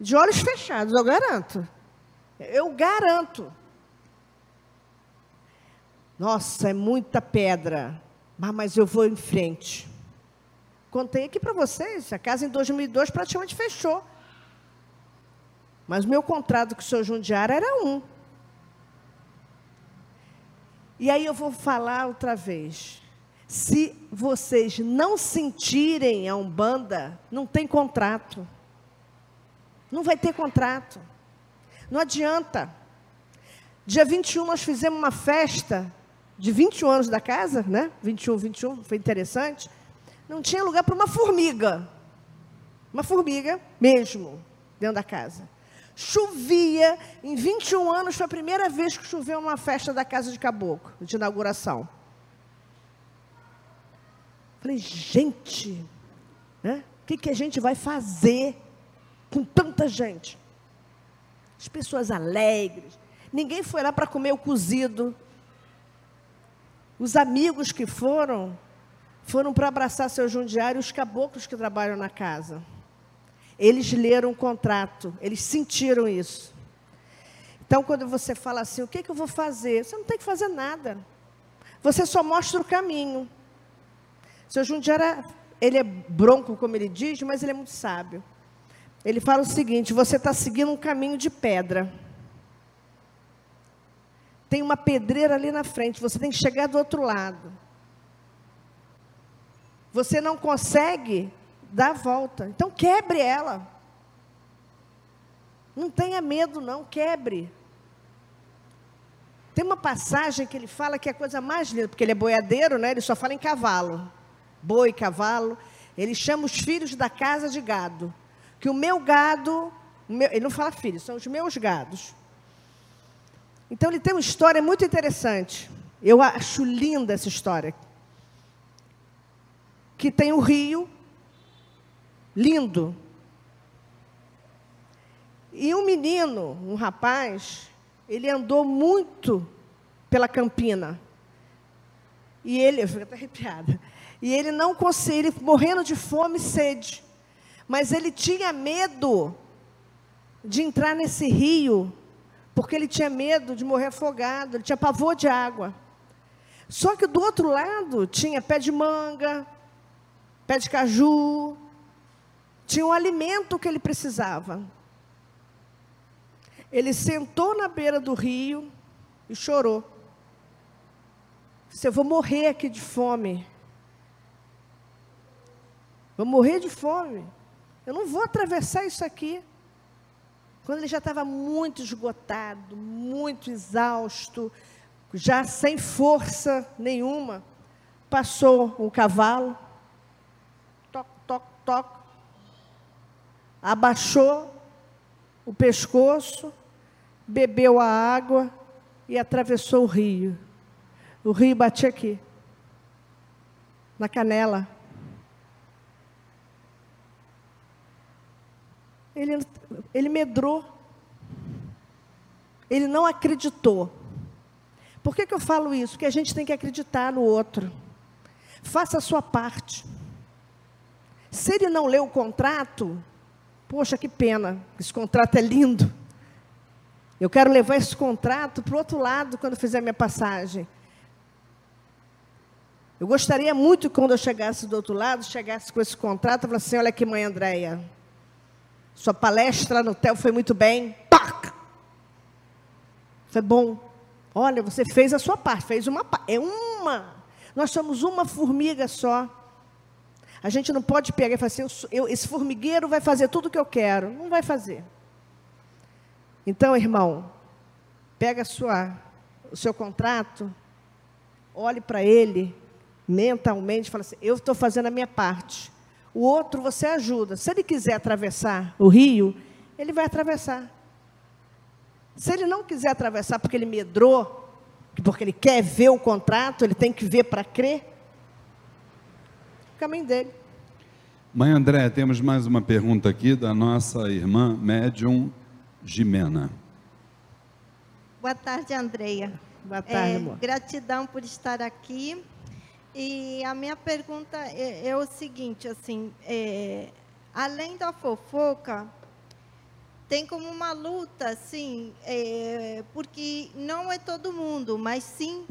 de olhos fechados, eu garanto. Eu garanto. Nossa, é muita pedra. Ah, mas eu vou em frente. Contei aqui para vocês, a casa em 2002 praticamente fechou. Mas meu contrato com o senhor Jundiara era um. E aí eu vou falar outra vez. Se vocês não sentirem a Umbanda, não tem contrato. Não vai ter contrato. Não adianta. Dia 21 nós fizemos uma festa de 21 anos da casa, né? 21, 21, foi interessante. Não tinha lugar para uma formiga. Uma formiga mesmo, dentro da casa. Chovia. Em 21 anos foi a primeira vez que choveu numa festa da Casa de Caboclo, de inauguração. Falei, gente, né? o que, que a gente vai fazer com tanta gente? As pessoas alegres. Ninguém foi lá para comer o cozido. Os amigos que foram, foram para abraçar seu jundiário, os caboclos que trabalham na casa. Eles leram o contrato, eles sentiram isso. Então, quando você fala assim, o que, que eu vou fazer? Você não tem que fazer nada. Você só mostra o caminho. Seu Jundiara, ele é bronco, como ele diz, mas ele é muito sábio. Ele fala o seguinte: você está seguindo um caminho de pedra. Tem uma pedreira ali na frente, você tem que chegar do outro lado. Você não consegue dar a volta. Então quebre ela. Não tenha medo, não, quebre. Tem uma passagem que ele fala que é a coisa mais linda, porque ele é boiadeiro, né? Ele só fala em cavalo. Boi, cavalo. Ele chama os filhos da casa de gado. Que o meu gado, o meu, ele não fala filhos, são os meus gados. Então ele tem uma história muito interessante. Eu acho linda essa história. Que tem o rio, lindo. E um menino, um rapaz, ele andou muito pela campina. E ele, eu fico até arrepiada. E ele não conseguia, ele morrendo de fome e sede. Mas ele tinha medo de entrar nesse rio, porque ele tinha medo de morrer afogado, ele tinha pavor de água. Só que do outro lado tinha pé de manga, pé de caju, tinha um alimento que ele precisava. Ele sentou na beira do rio e chorou. Disse, eu vou morrer aqui de fome. Vou morrer de fome. Eu não vou atravessar isso aqui. Quando ele já estava muito esgotado, muito exausto, já sem força nenhuma, passou um cavalo, toc, toc, toc, abaixou o pescoço, bebeu a água e atravessou o rio. O rio batia aqui, na canela. Ele, ele medrou. Ele não acreditou. Por que, que eu falo isso? Porque a gente tem que acreditar no outro. Faça a sua parte. Se ele não leu o contrato, Poxa, que pena, esse contrato é lindo. Eu quero levar esse contrato para o outro lado quando fizer minha passagem. Eu gostaria muito que quando eu chegasse do outro lado, chegasse com esse contrato e falasse assim, olha aqui, mãe Andréia, sua palestra no TEL foi muito bem. Foi bom. Olha, você fez a sua parte, fez uma. É uma. Nós somos uma formiga só. A gente não pode pegar e falar assim, eu, eu, esse formigueiro vai fazer tudo o que eu quero. Não vai fazer. Então, irmão, pega sua, o seu contrato, olhe para ele mentalmente e fala assim, eu estou fazendo a minha parte. O outro você ajuda. Se ele quiser atravessar o rio, ele vai atravessar. Se ele não quiser atravessar porque ele medrou, porque ele quer ver o contrato, ele tem que ver para crer, caminho dele. Mãe André, temos mais uma pergunta aqui da nossa irmã médium Jimena. Boa tarde, Andreia. Boa tarde, é, amor. Gratidão por estar aqui. E a minha pergunta é, é o seguinte, assim, é, além da fofoca, tem como uma luta, assim, é, porque não é todo mundo, mas sim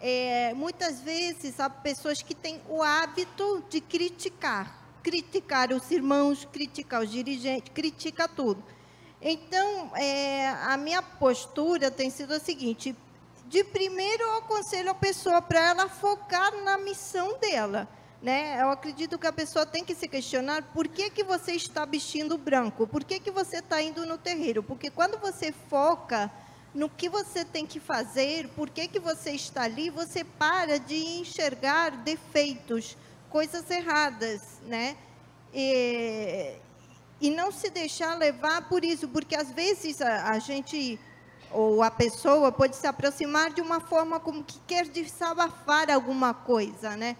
é, muitas vezes há pessoas que têm o hábito de criticar, criticar os irmãos, criticar os dirigentes, critica tudo. Então, é, a minha postura tem sido a seguinte: de primeiro eu aconselho a pessoa para ela focar na missão dela. Né? Eu acredito que a pessoa tem que se questionar por que, que você está vestindo branco, por que, que você está indo no terreiro. Porque quando você foca no que você tem que fazer, por que, que você está ali, você para de enxergar defeitos, coisas erradas, né? E, e não se deixar levar por isso, porque às vezes a, a gente ou a pessoa pode se aproximar de uma forma como que quer desabafar alguma coisa, né?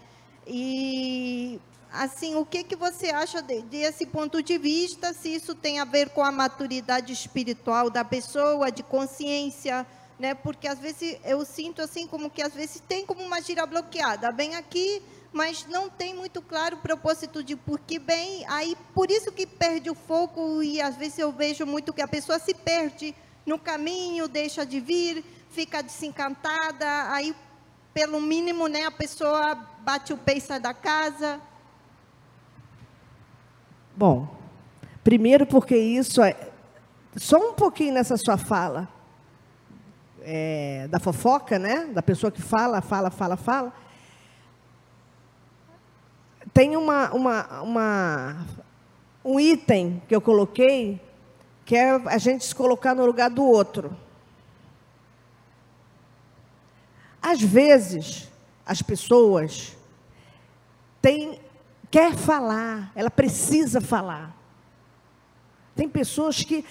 E assim, o que que você acha de, desse ponto de vista? Se isso tem a ver com a maturidade espiritual da pessoa, de consciência, né? Porque às vezes eu sinto assim como que às vezes tem como uma gira bloqueada, bem aqui, mas não tem muito claro o propósito de por que bem, aí por isso que perde o foco e às vezes eu vejo muito que a pessoa se perde no caminho, deixa de vir, fica desencantada, aí pelo mínimo, né, a pessoa bate o pé e sai da casa. Bom, primeiro porque isso é só um pouquinho nessa sua fala é, da fofoca, né, da pessoa que fala, fala, fala, fala tem uma, uma, uma, um item que eu coloquei, que é a gente se colocar no lugar do outro. Às vezes, as pessoas têm, quer falar, ela precisa falar. Tem pessoas que,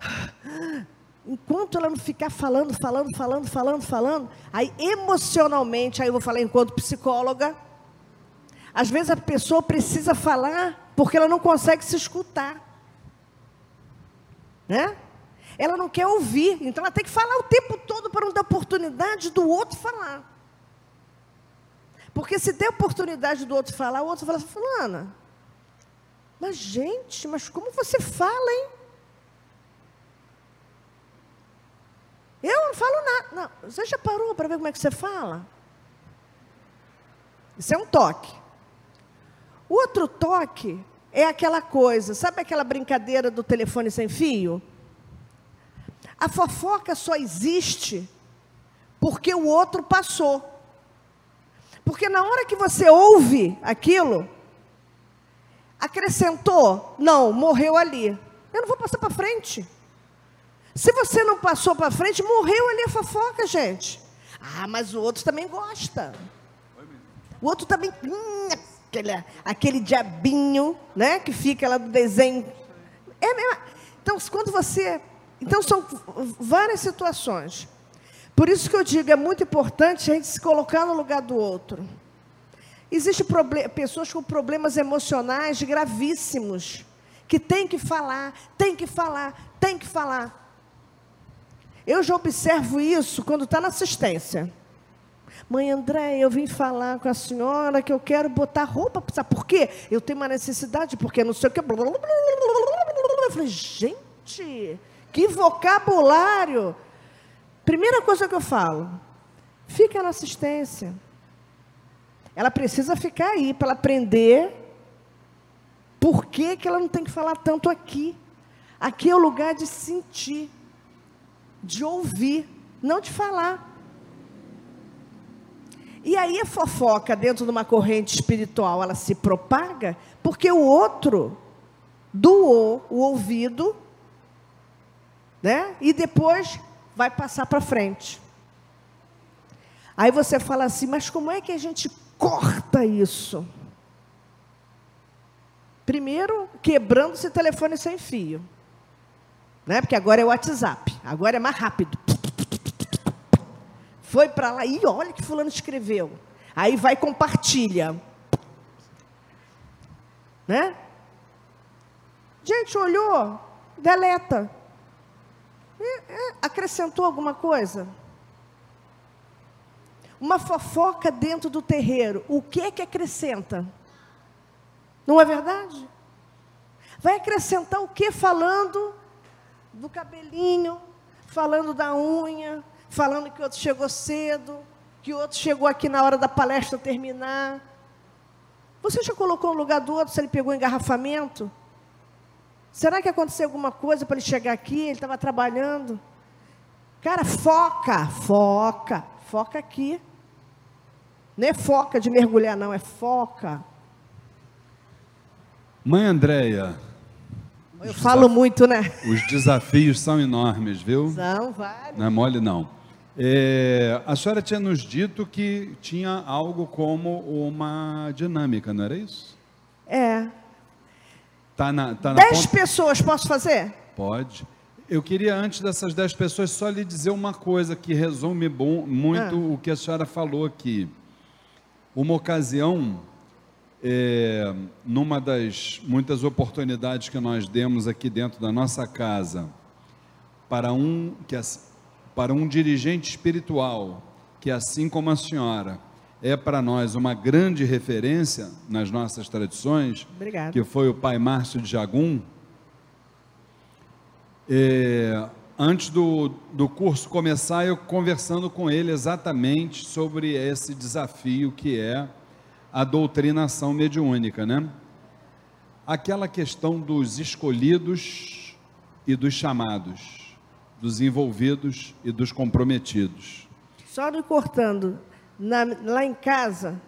enquanto ela não ficar falando, falando, falando, falando, falando, aí emocionalmente, aí eu vou falar enquanto psicóloga, às vezes a pessoa precisa falar porque ela não consegue se escutar. Né? Ela não quer ouvir, então ela tem que falar o tempo todo para não dar oportunidade do outro falar. Porque se der oportunidade do outro falar, o outro fala assim, fulana, mas gente, mas como você fala, hein? Eu não falo nada. Não, você já parou para ver como é que você fala? Isso é um toque. Outro toque é aquela coisa, sabe aquela brincadeira do telefone sem fio? A fofoca só existe porque o outro passou. Porque na hora que você ouve aquilo, acrescentou, não, morreu ali. Eu não vou passar para frente. Se você não passou para frente, morreu ali a fofoca, gente. Ah, mas o outro também gosta. O outro também. Hum, aquele, aquele diabinho, né, que fica lá do desenho. É mesmo. Então, quando você. Então, são várias situações. Por isso que eu digo, é muito importante a gente se colocar no lugar do outro. Existem pessoas com problemas emocionais gravíssimos, que tem que falar, tem que falar, tem que falar. Eu já observo isso quando está na assistência. Mãe André, eu vim falar com a senhora que eu quero botar roupa. Sabe por quê? Eu tenho uma necessidade, porque não sei o que. Eu falei, gente, que vocabulário. Primeira coisa que eu falo, fica na assistência. Ela precisa ficar aí para aprender por que, que ela não tem que falar tanto aqui. Aqui é o lugar de sentir, de ouvir, não de falar. E aí a fofoca dentro de uma corrente espiritual, ela se propaga porque o outro doou o ouvido, né? E depois vai passar para frente. Aí você fala assim, mas como é que a gente corta isso? Primeiro, quebrando esse telefone sem fio. Né? Porque agora é o WhatsApp, agora é mais rápido. Foi para lá e olha que fulano escreveu. Aí vai compartilha. Né? Gente, olhou, deleta. acrescentou alguma coisa? Uma fofoca dentro do terreiro, o que é que acrescenta? Não é verdade? Vai acrescentar o que falando do cabelinho, falando da unha, falando que o outro chegou cedo, que o outro chegou aqui na hora da palestra terminar. Você já colocou no lugar do outro se ele pegou engarrafamento? Será que aconteceu alguma coisa para ele chegar aqui? Ele estava trabalhando. Cara, foca, foca, foca aqui. Não é foca de mergulhar, não, é foca. Mãe Andréia. Eu falo muito, né? Os desafios são enormes, viu? São vários. Não é mole, não. É, a senhora tinha nos dito que tinha algo como uma dinâmica, não era isso? É. Tá na, tá na Dez ponta... pessoas posso fazer? Pode. Eu queria, antes dessas dez pessoas, só lhe dizer uma coisa que resume bom, muito ah. o que a senhora falou aqui. Uma ocasião, é, numa das muitas oportunidades que nós demos aqui dentro da nossa casa, para um, que, para um dirigente espiritual, que assim como a senhora, é para nós uma grande referência nas nossas tradições, Obrigado. que foi o pai Márcio de Jagum. É, antes do, do curso começar, eu conversando com ele exatamente sobre esse desafio que é a doutrinação mediúnica, né? Aquela questão dos escolhidos e dos chamados, dos envolvidos e dos comprometidos. Só me cortando, na, lá em casa,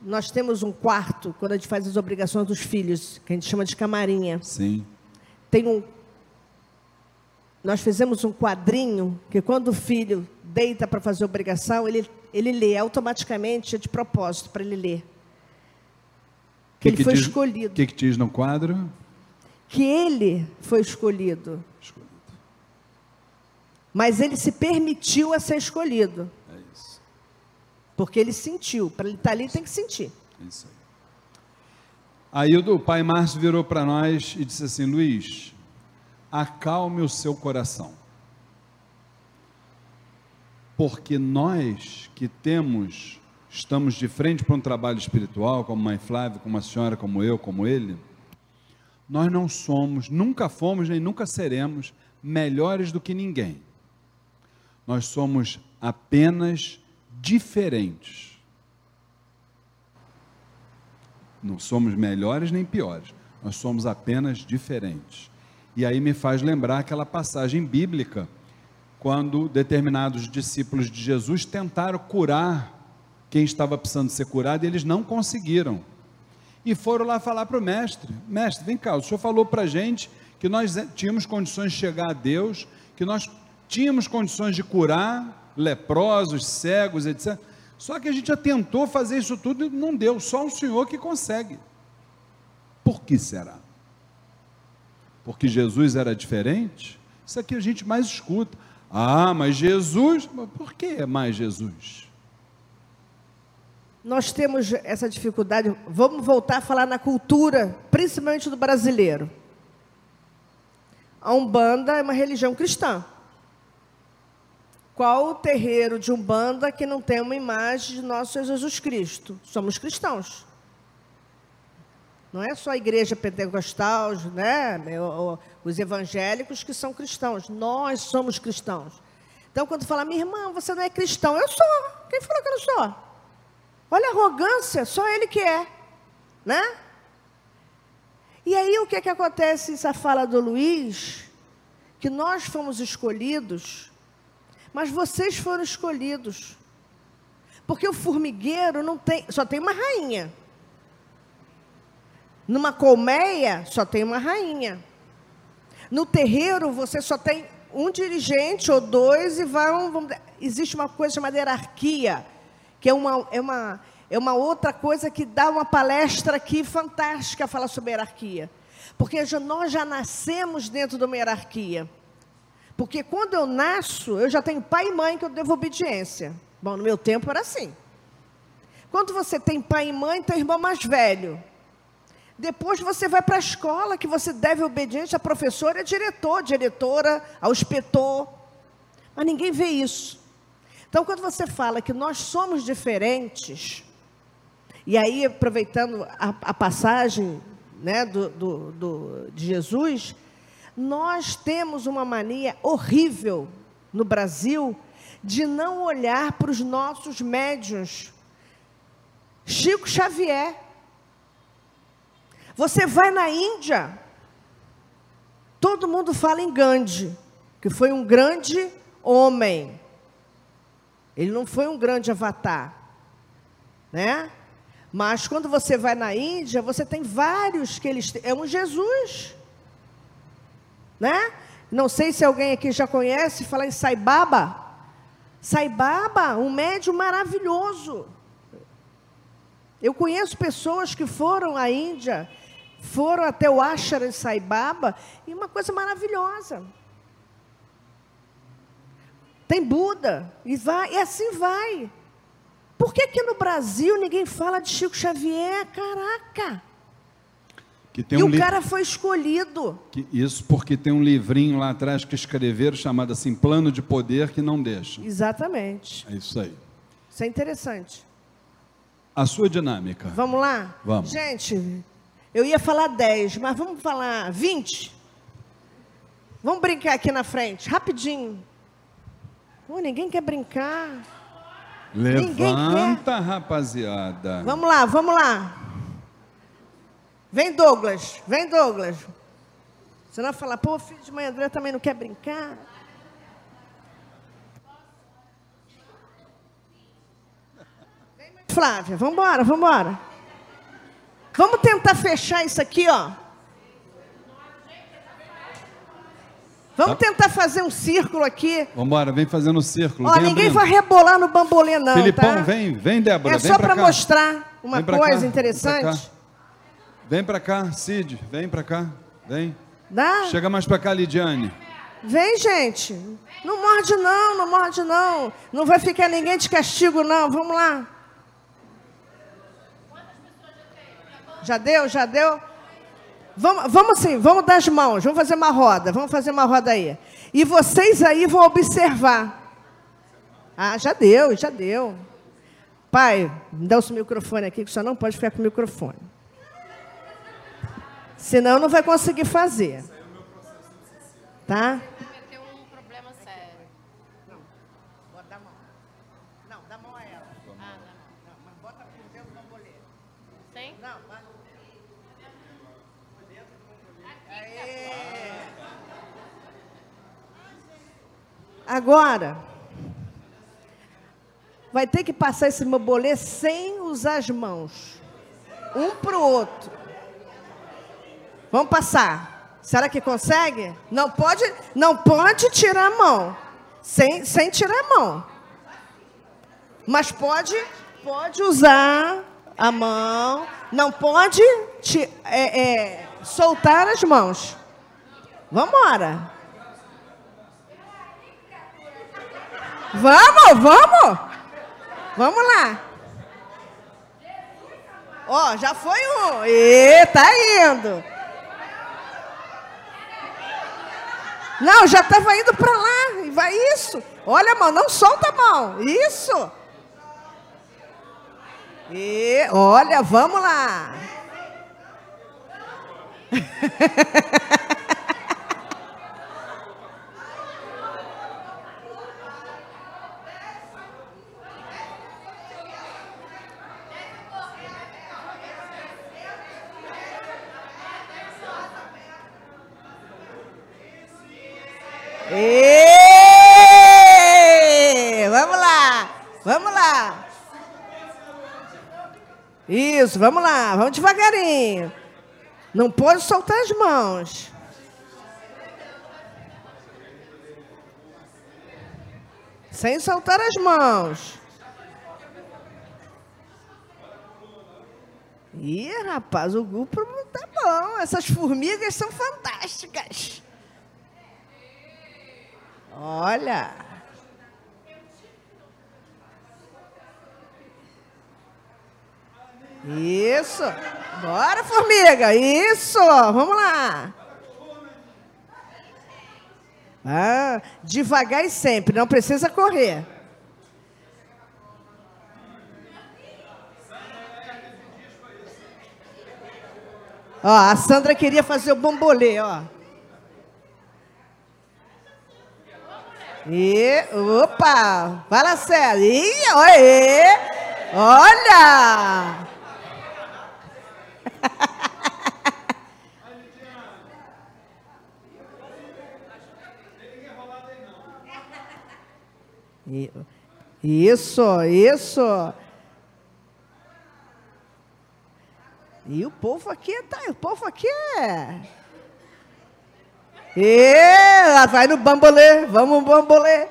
nós temos um quarto, quando a gente faz as obrigações dos filhos, que a gente chama de camarinha. Sim. Tem um. Nós fizemos um quadrinho que quando o filho deita para fazer obrigação, ele, ele lê automaticamente, é de propósito, para ele ler. Que, que ele que foi diz, escolhido. O que, que diz no quadro? Que ele foi escolhido. Mas ele se permitiu a ser escolhido. Porque ele sentiu. Para ele estar tá ali, tem que sentir. Isso aí. Aí o pai Márcio virou para nós e disse assim: Luiz, acalme o seu coração. Porque nós que temos, estamos de frente para um trabalho espiritual, como mãe Flávia, como a senhora, como eu, como ele, nós não somos, nunca fomos nem nunca seremos melhores do que ninguém. Nós somos apenas diferentes. Não somos melhores nem piores, nós somos apenas diferentes. E aí me faz lembrar aquela passagem bíblica, quando determinados discípulos de Jesus tentaram curar quem estava precisando ser curado e eles não conseguiram. E foram lá falar para o mestre: Mestre, vem cá, o senhor falou para a gente que nós tínhamos condições de chegar a Deus, que nós tínhamos condições de curar, leprosos, cegos, etc. Só que a gente já tentou fazer isso tudo e não deu, só o Senhor que consegue. Por que será? Porque Jesus era diferente? Isso aqui a gente mais escuta. Ah, mas Jesus, por que mais Jesus? Nós temos essa dificuldade, vamos voltar a falar na cultura, principalmente do brasileiro. A Umbanda é uma religião cristã. Qual o terreiro de Umbanda que não tem uma imagem de nosso Jesus Cristo? Somos cristãos. Não é só a igreja pentecostal, né? os evangélicos que são cristãos. Nós somos cristãos. Então, quando fala, minha irmã, você não é cristão, eu sou. Quem falou que eu não sou? Olha a arrogância, só ele que é. Né? E aí o que, é que acontece nessa fala do Luiz? Que nós fomos escolhidos mas vocês foram escolhidos. Porque o formigueiro não tem, só tem uma rainha. Numa colmeia só tem uma rainha. No terreiro você só tem um dirigente ou dois e vão, vão existe uma coisa chamada hierarquia, que é uma, é uma é uma outra coisa que dá uma palestra aqui fantástica falar sobre hierarquia. Porque nós já nascemos dentro de uma hierarquia. Porque quando eu nasço, eu já tenho pai e mãe que eu devo obediência. Bom, no meu tempo era assim. Quando você tem pai e mãe, tem irmão mais velho. Depois você vai para a escola, que você deve obediência a professor, a diretor, diretora, ao inspetor. Mas ninguém vê isso. Então, quando você fala que nós somos diferentes, e aí, aproveitando a, a passagem né, do, do, do, de Jesus, nós temos uma mania horrível no Brasil de não olhar para os nossos médios. Chico Xavier. Você vai na Índia, todo mundo fala em Gandhi, que foi um grande homem. Ele não foi um grande avatar, né? Mas quando você vai na Índia, você tem vários que eles é um Jesus né? Não sei se alguém aqui já conhece, fala em Saibaba. Saibaba, um médium maravilhoso. Eu conheço pessoas que foram à Índia, foram até o Ashara de Saibaba e uma coisa maravilhosa. Tem Buda, e vai, e assim vai. Por que aqui no Brasil ninguém fala de Chico Xavier? Caraca! E um o cara foi escolhido. Que, isso porque tem um livrinho lá atrás que escreveram chamado assim Plano de Poder que não deixa. Exatamente. É isso aí. Isso é interessante. A sua dinâmica. Vamos lá? Vamos. Gente, eu ia falar 10, mas vamos falar 20? Vamos brincar aqui na frente, rapidinho. Oh, ninguém quer brincar. Levanta, rapaziada. Vamos lá, vamos lá. Vem Douglas, vem Douglas. Você não vai falar, pô, filho de mãe André também não quer brincar? Flávia, vamos embora, vamos embora. Vamos tentar fechar isso aqui, ó. Vamos tá. tentar fazer um círculo aqui. Vamos embora, vem fazendo um círculo. Ó, ninguém abrindo. vai rebolar no bambolê, não. Filipão, tá? vem, vem, Débora. É só para mostrar uma coisa cá, interessante. Vem para cá, Cid, vem para cá, vem. Dá? Chega mais para cá, Lidiane. Vem, gente. Não morde não, não morde não. Não vai ficar ninguém de castigo não. Vamos lá. Já deu, já deu? Vamos, vamos sim, vamos dar as mãos, vamos fazer uma roda, vamos fazer uma roda aí. E vocês aí vão observar. Ah, já deu, já deu. Pai, me dá o seu microfone aqui, que só não pode ficar com o microfone. Senão não vai conseguir fazer. Tá? Tem um problema sério. Não, bota a mão. Não, dá a mão a ela. Ah, dá Não, mas bota por dentro do bambolê. Sim? Não, vai. Por dentro do bambolê. Aê! Agora, vai ter que passar esse bambolê sem usar as mãos. Um para o outro. Vamos passar. Será que consegue? Não pode, não pode tirar a mão. Sem, sem tirar a mão. Mas pode, pode usar a mão. Não pode te, é, é, soltar as mãos. Vamos embora. Vamos, vamos. Vamos lá. Ó, já foi um. E tá indo. Não, já estava indo para lá. E vai isso. Olha a mão, não solta a mão. Isso. E olha, vamos lá. E... Vamos lá, vamos lá. Isso, vamos lá, vamos devagarinho. Não pode soltar as mãos. Sem soltar as mãos. Ih, rapaz, o grupo tá bom. Essas formigas são fantásticas. Olha. Isso. Bora, formiga. Isso. Vamos lá. Ah, devagar e sempre. Não precisa correr. Ó, a Sandra queria fazer o bambolê, ó. E, opa, fala sério. E, oi, olha! Isso, isso. E o povo aqui tá, o povo aqui é e vai no bambolê, vamos bambolê.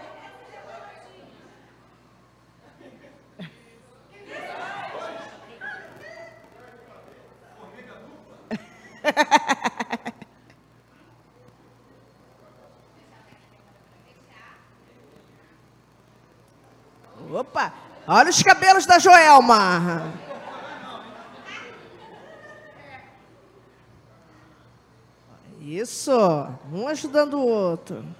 Opa! Olha os cabelos da Joelma. Isso, um ajudando o outro.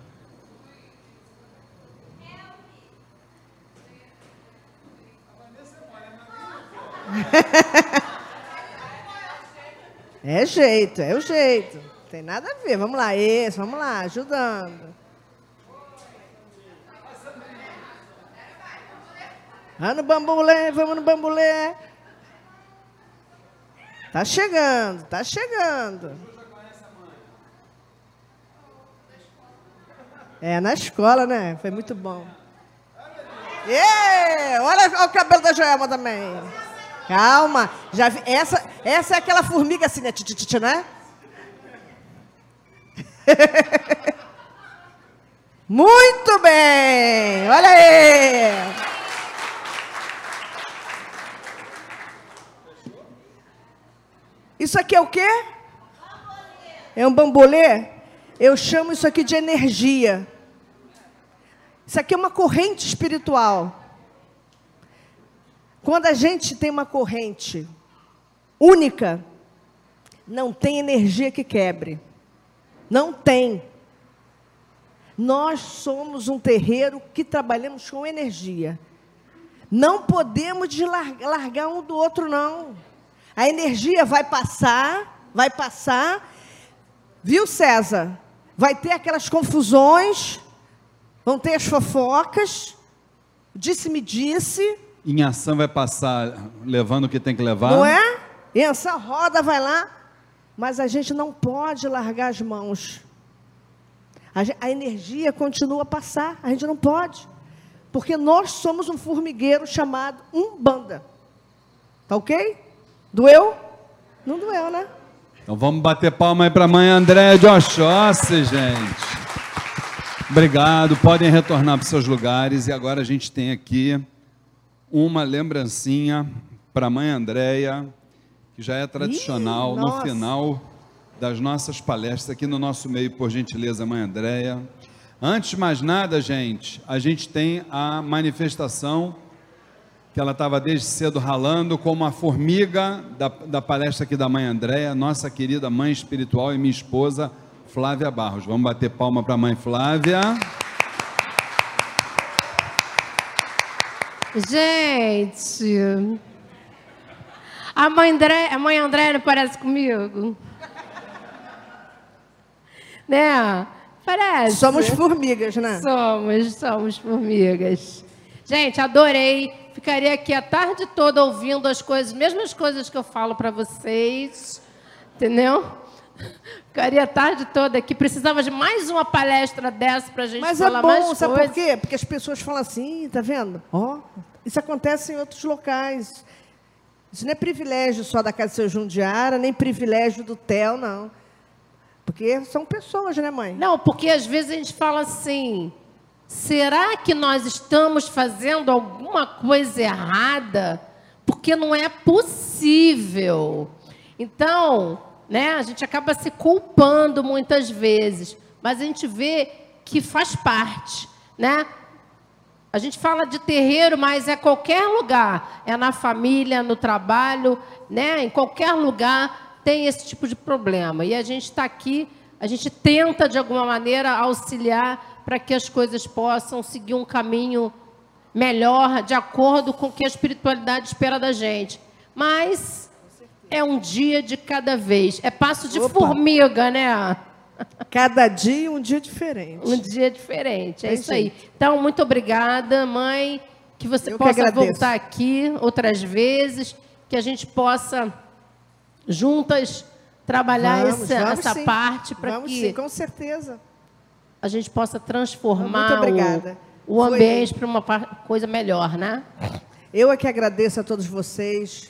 É jeito, é o jeito. Tem nada a ver. Vamos lá, esse, vamos lá, ajudando. Vamos no bambulé, vamos no bambulé. Tá chegando, tá chegando. É, na escola, né? Foi muito bom. Yeah! Olha, olha o cabelo da Joelma também. Calma. Já vi, essa, essa é aquela formiga assim, né? Tch, né? Muito bem! Olha aí! Isso aqui é o quê? É um bambolê? Eu chamo isso aqui de energia. Isso aqui é uma corrente espiritual. Quando a gente tem uma corrente única, não tem energia que quebre. Não tem. Nós somos um terreiro que trabalhamos com energia. Não podemos largar um do outro, não. A energia vai passar, vai passar. Viu, César? Vai ter aquelas confusões, vão ter as fofocas, disse-me disse. Em ação vai passar levando o que tem que levar. Não é? Em ação roda, vai lá. Mas a gente não pode largar as mãos. A, a energia continua a passar, a gente não pode. Porque nós somos um formigueiro chamado Umbanda. Tá ok? Doeu? Não doeu, né? Então vamos bater palma aí para a mãe Andréia de Oxóssi, gente. Obrigado, podem retornar para seus lugares. E agora a gente tem aqui uma lembrancinha para a mãe Andréia, que já é tradicional Ih, no final das nossas palestras aqui no nosso meio, por gentileza, mãe Andréia. Antes de mais nada, gente, a gente tem a manifestação que ela estava desde cedo ralando como uma formiga da, da palestra aqui da mãe Andréia, nossa querida mãe espiritual e minha esposa, Flávia Barros. Vamos bater palma para a mãe Flávia. Gente, a mãe, André, a mãe André não parece comigo? né? Parece. Somos formigas, né? Somos, somos formigas. Gente, adorei. Ficaria aqui a tarde toda ouvindo as coisas, mesmas coisas que eu falo para vocês. Entendeu? Ficaria a tarde toda aqui. Precisava de mais uma palestra dessa para a gente Mas é falar é bom, mais sabe coisas. por quê? Porque as pessoas falam assim, tá vendo? Ó, oh, isso acontece em outros locais. Isso não é privilégio só da Casa de Seu Jundiara, nem privilégio do TEL, não. Porque são pessoas, né, mãe? Não, porque às vezes a gente fala assim: será que nós estamos fazendo alguma coisa errada? Porque não é possível. Então, né? A gente acaba se culpando muitas vezes, mas a gente vê que faz parte, né? A gente fala de terreiro, mas é qualquer lugar, é na família, no trabalho, né? Em qualquer lugar tem esse tipo de problema. E a gente está aqui, a gente tenta de alguma maneira auxiliar para que as coisas possam seguir um caminho melhor, de acordo com o que a espiritualidade espera da gente. Mas é um dia de cada vez. É passo de Opa. formiga, né? Cada dia um dia diferente. Um dia diferente, é, é isso aí. Então, muito obrigada, mãe. Que você Eu possa que voltar aqui outras vezes, que a gente possa juntas trabalhar vamos, essa, vamos essa parte para que sim, com certeza a gente possa transformar o, o ambiente para uma coisa melhor, né? Eu é que agradeço a todos vocês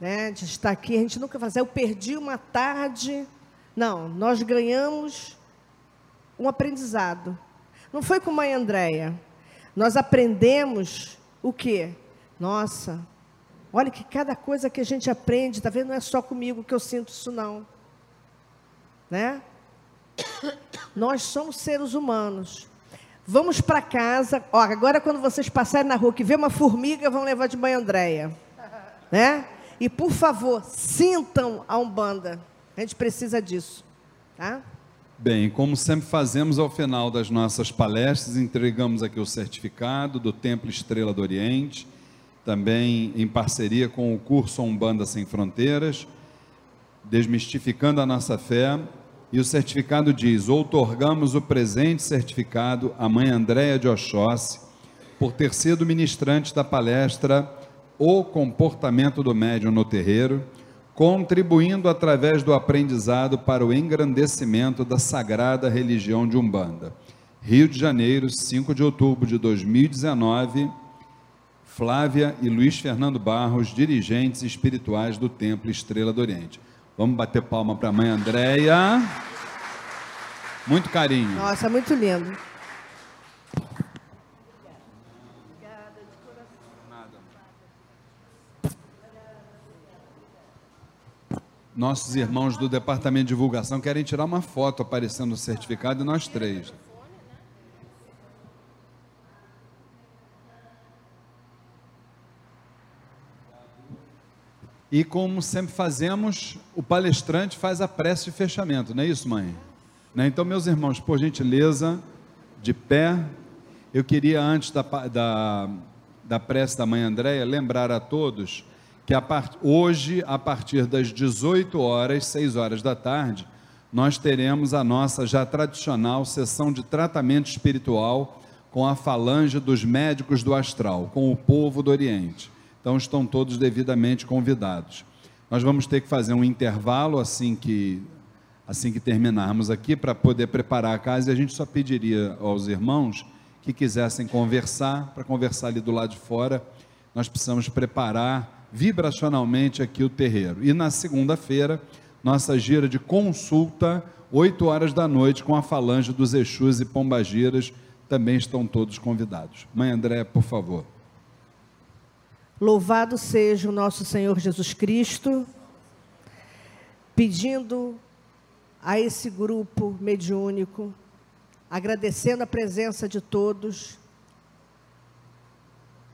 né, de estar aqui. A gente nunca faz. Eu perdi uma tarde. Não, nós ganhamos um aprendizado. Não foi com a mãe Andréia. Nós aprendemos o quê? Nossa, olha que cada coisa que a gente aprende, tá vendo? Não é só comigo que eu sinto isso, não. Né? Nós somos seres humanos. Vamos para casa. Ó, agora quando vocês passarem na rua que vê uma formiga, vão levar de banho Andréia. Né? E por favor, sintam a Umbanda. A gente precisa disso, tá? Bem, como sempre fazemos ao final das nossas palestras, entregamos aqui o certificado do Templo Estrela do Oriente, também em parceria com o curso Umbanda Sem Fronteiras, desmistificando a nossa fé. E o certificado diz: outorgamos o presente certificado à mãe Andréia de Oxóssi, por ter sido ministrante da palestra O Comportamento do Médium no Terreiro contribuindo através do aprendizado para o engrandecimento da sagrada religião de Umbanda. Rio de Janeiro, 5 de outubro de 2019, Flávia e Luiz Fernando Barros, dirigentes espirituais do Templo Estrela do Oriente. Vamos bater palma para a mãe Andréia. Muito carinho. Nossa, muito lindo. nossos irmãos do departamento de divulgação querem tirar uma foto aparecendo no certificado e nós três. E como sempre fazemos, o palestrante faz a prece de fechamento, não é isso, mãe? Né? Então, meus irmãos, por gentileza, de pé, eu queria, antes da, da, da prece da mãe Andréia, lembrar a todos que a part... hoje, a partir das 18 horas, 6 horas da tarde, nós teremos a nossa já tradicional sessão de tratamento espiritual com a falange dos médicos do astral, com o povo do Oriente. Então estão todos devidamente convidados. Nós vamos ter que fazer um intervalo assim que assim que terminarmos aqui para poder preparar a casa e a gente só pediria aos irmãos que quisessem conversar, para conversar ali do lado de fora, nós precisamos preparar vibracionalmente aqui o terreiro. E na segunda-feira, nossa gira de consulta, 8 horas da noite, com a falange dos Exus e Pombagiras, também estão todos convidados. Mãe André, por favor. Louvado seja o nosso Senhor Jesus Cristo, pedindo a esse grupo mediúnico, agradecendo a presença de todos,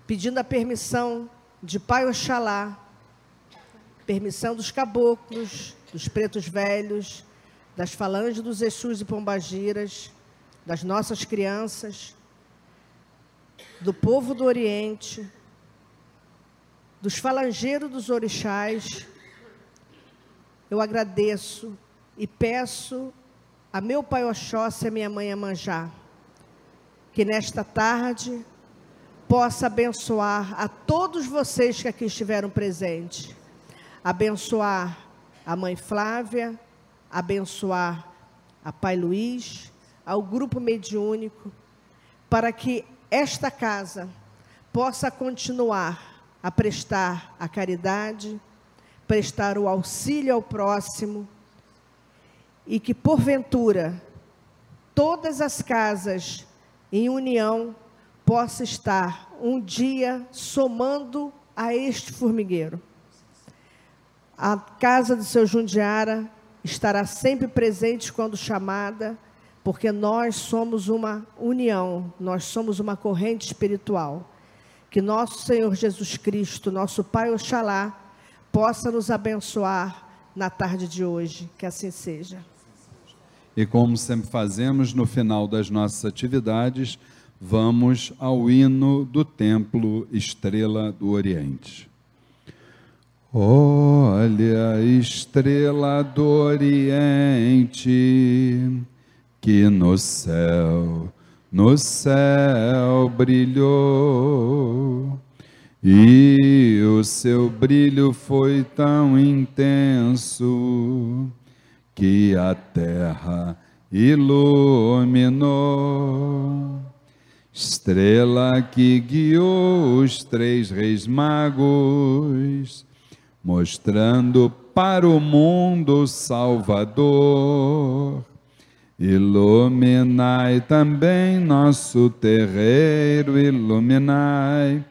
pedindo a permissão de Pai Oxalá, permissão dos caboclos, dos pretos velhos, das falanges dos Exus e Pombagiras, das nossas crianças, do povo do Oriente, dos falangeiros dos orixás, eu agradeço e peço a meu pai Oxóssi e a minha mãe Amanjá, que nesta tarde possa abençoar a todos vocês que aqui estiveram presentes. Abençoar a mãe Flávia, abençoar a pai Luiz, ao grupo mediúnico, para que esta casa possa continuar a prestar a caridade, prestar o auxílio ao próximo e que porventura todas as casas em união possa estar um dia somando a este formigueiro. A casa do seu Jundiara estará sempre presente quando chamada, porque nós somos uma união, nós somos uma corrente espiritual. Que nosso Senhor Jesus Cristo, nosso Pai Oxalá, possa nos abençoar na tarde de hoje. Que assim seja. E como sempre fazemos no final das nossas atividades, vamos ao hino do Templo Estrela do Oriente. Olha estrela do Oriente que no céu, no céu brilhou. E o seu brilho foi tão intenso que a terra iluminou. Estrela que guiou os três reis magos, mostrando para o mundo o Salvador. Iluminai também nosso terreiro, iluminai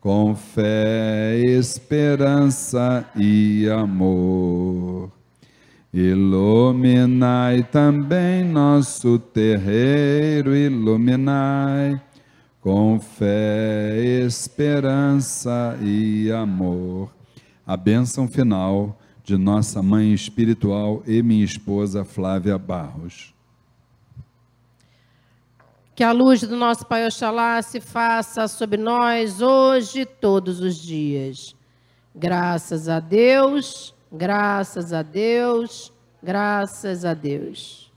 com fé, esperança e amor. Iluminai também nosso terreiro, iluminai com fé, esperança e amor. A bênção final de nossa mãe espiritual e minha esposa Flávia Barros. Que a luz do nosso Pai Oxalá se faça sobre nós hoje todos os dias. Graças a Deus. Graças a Deus, graças a Deus.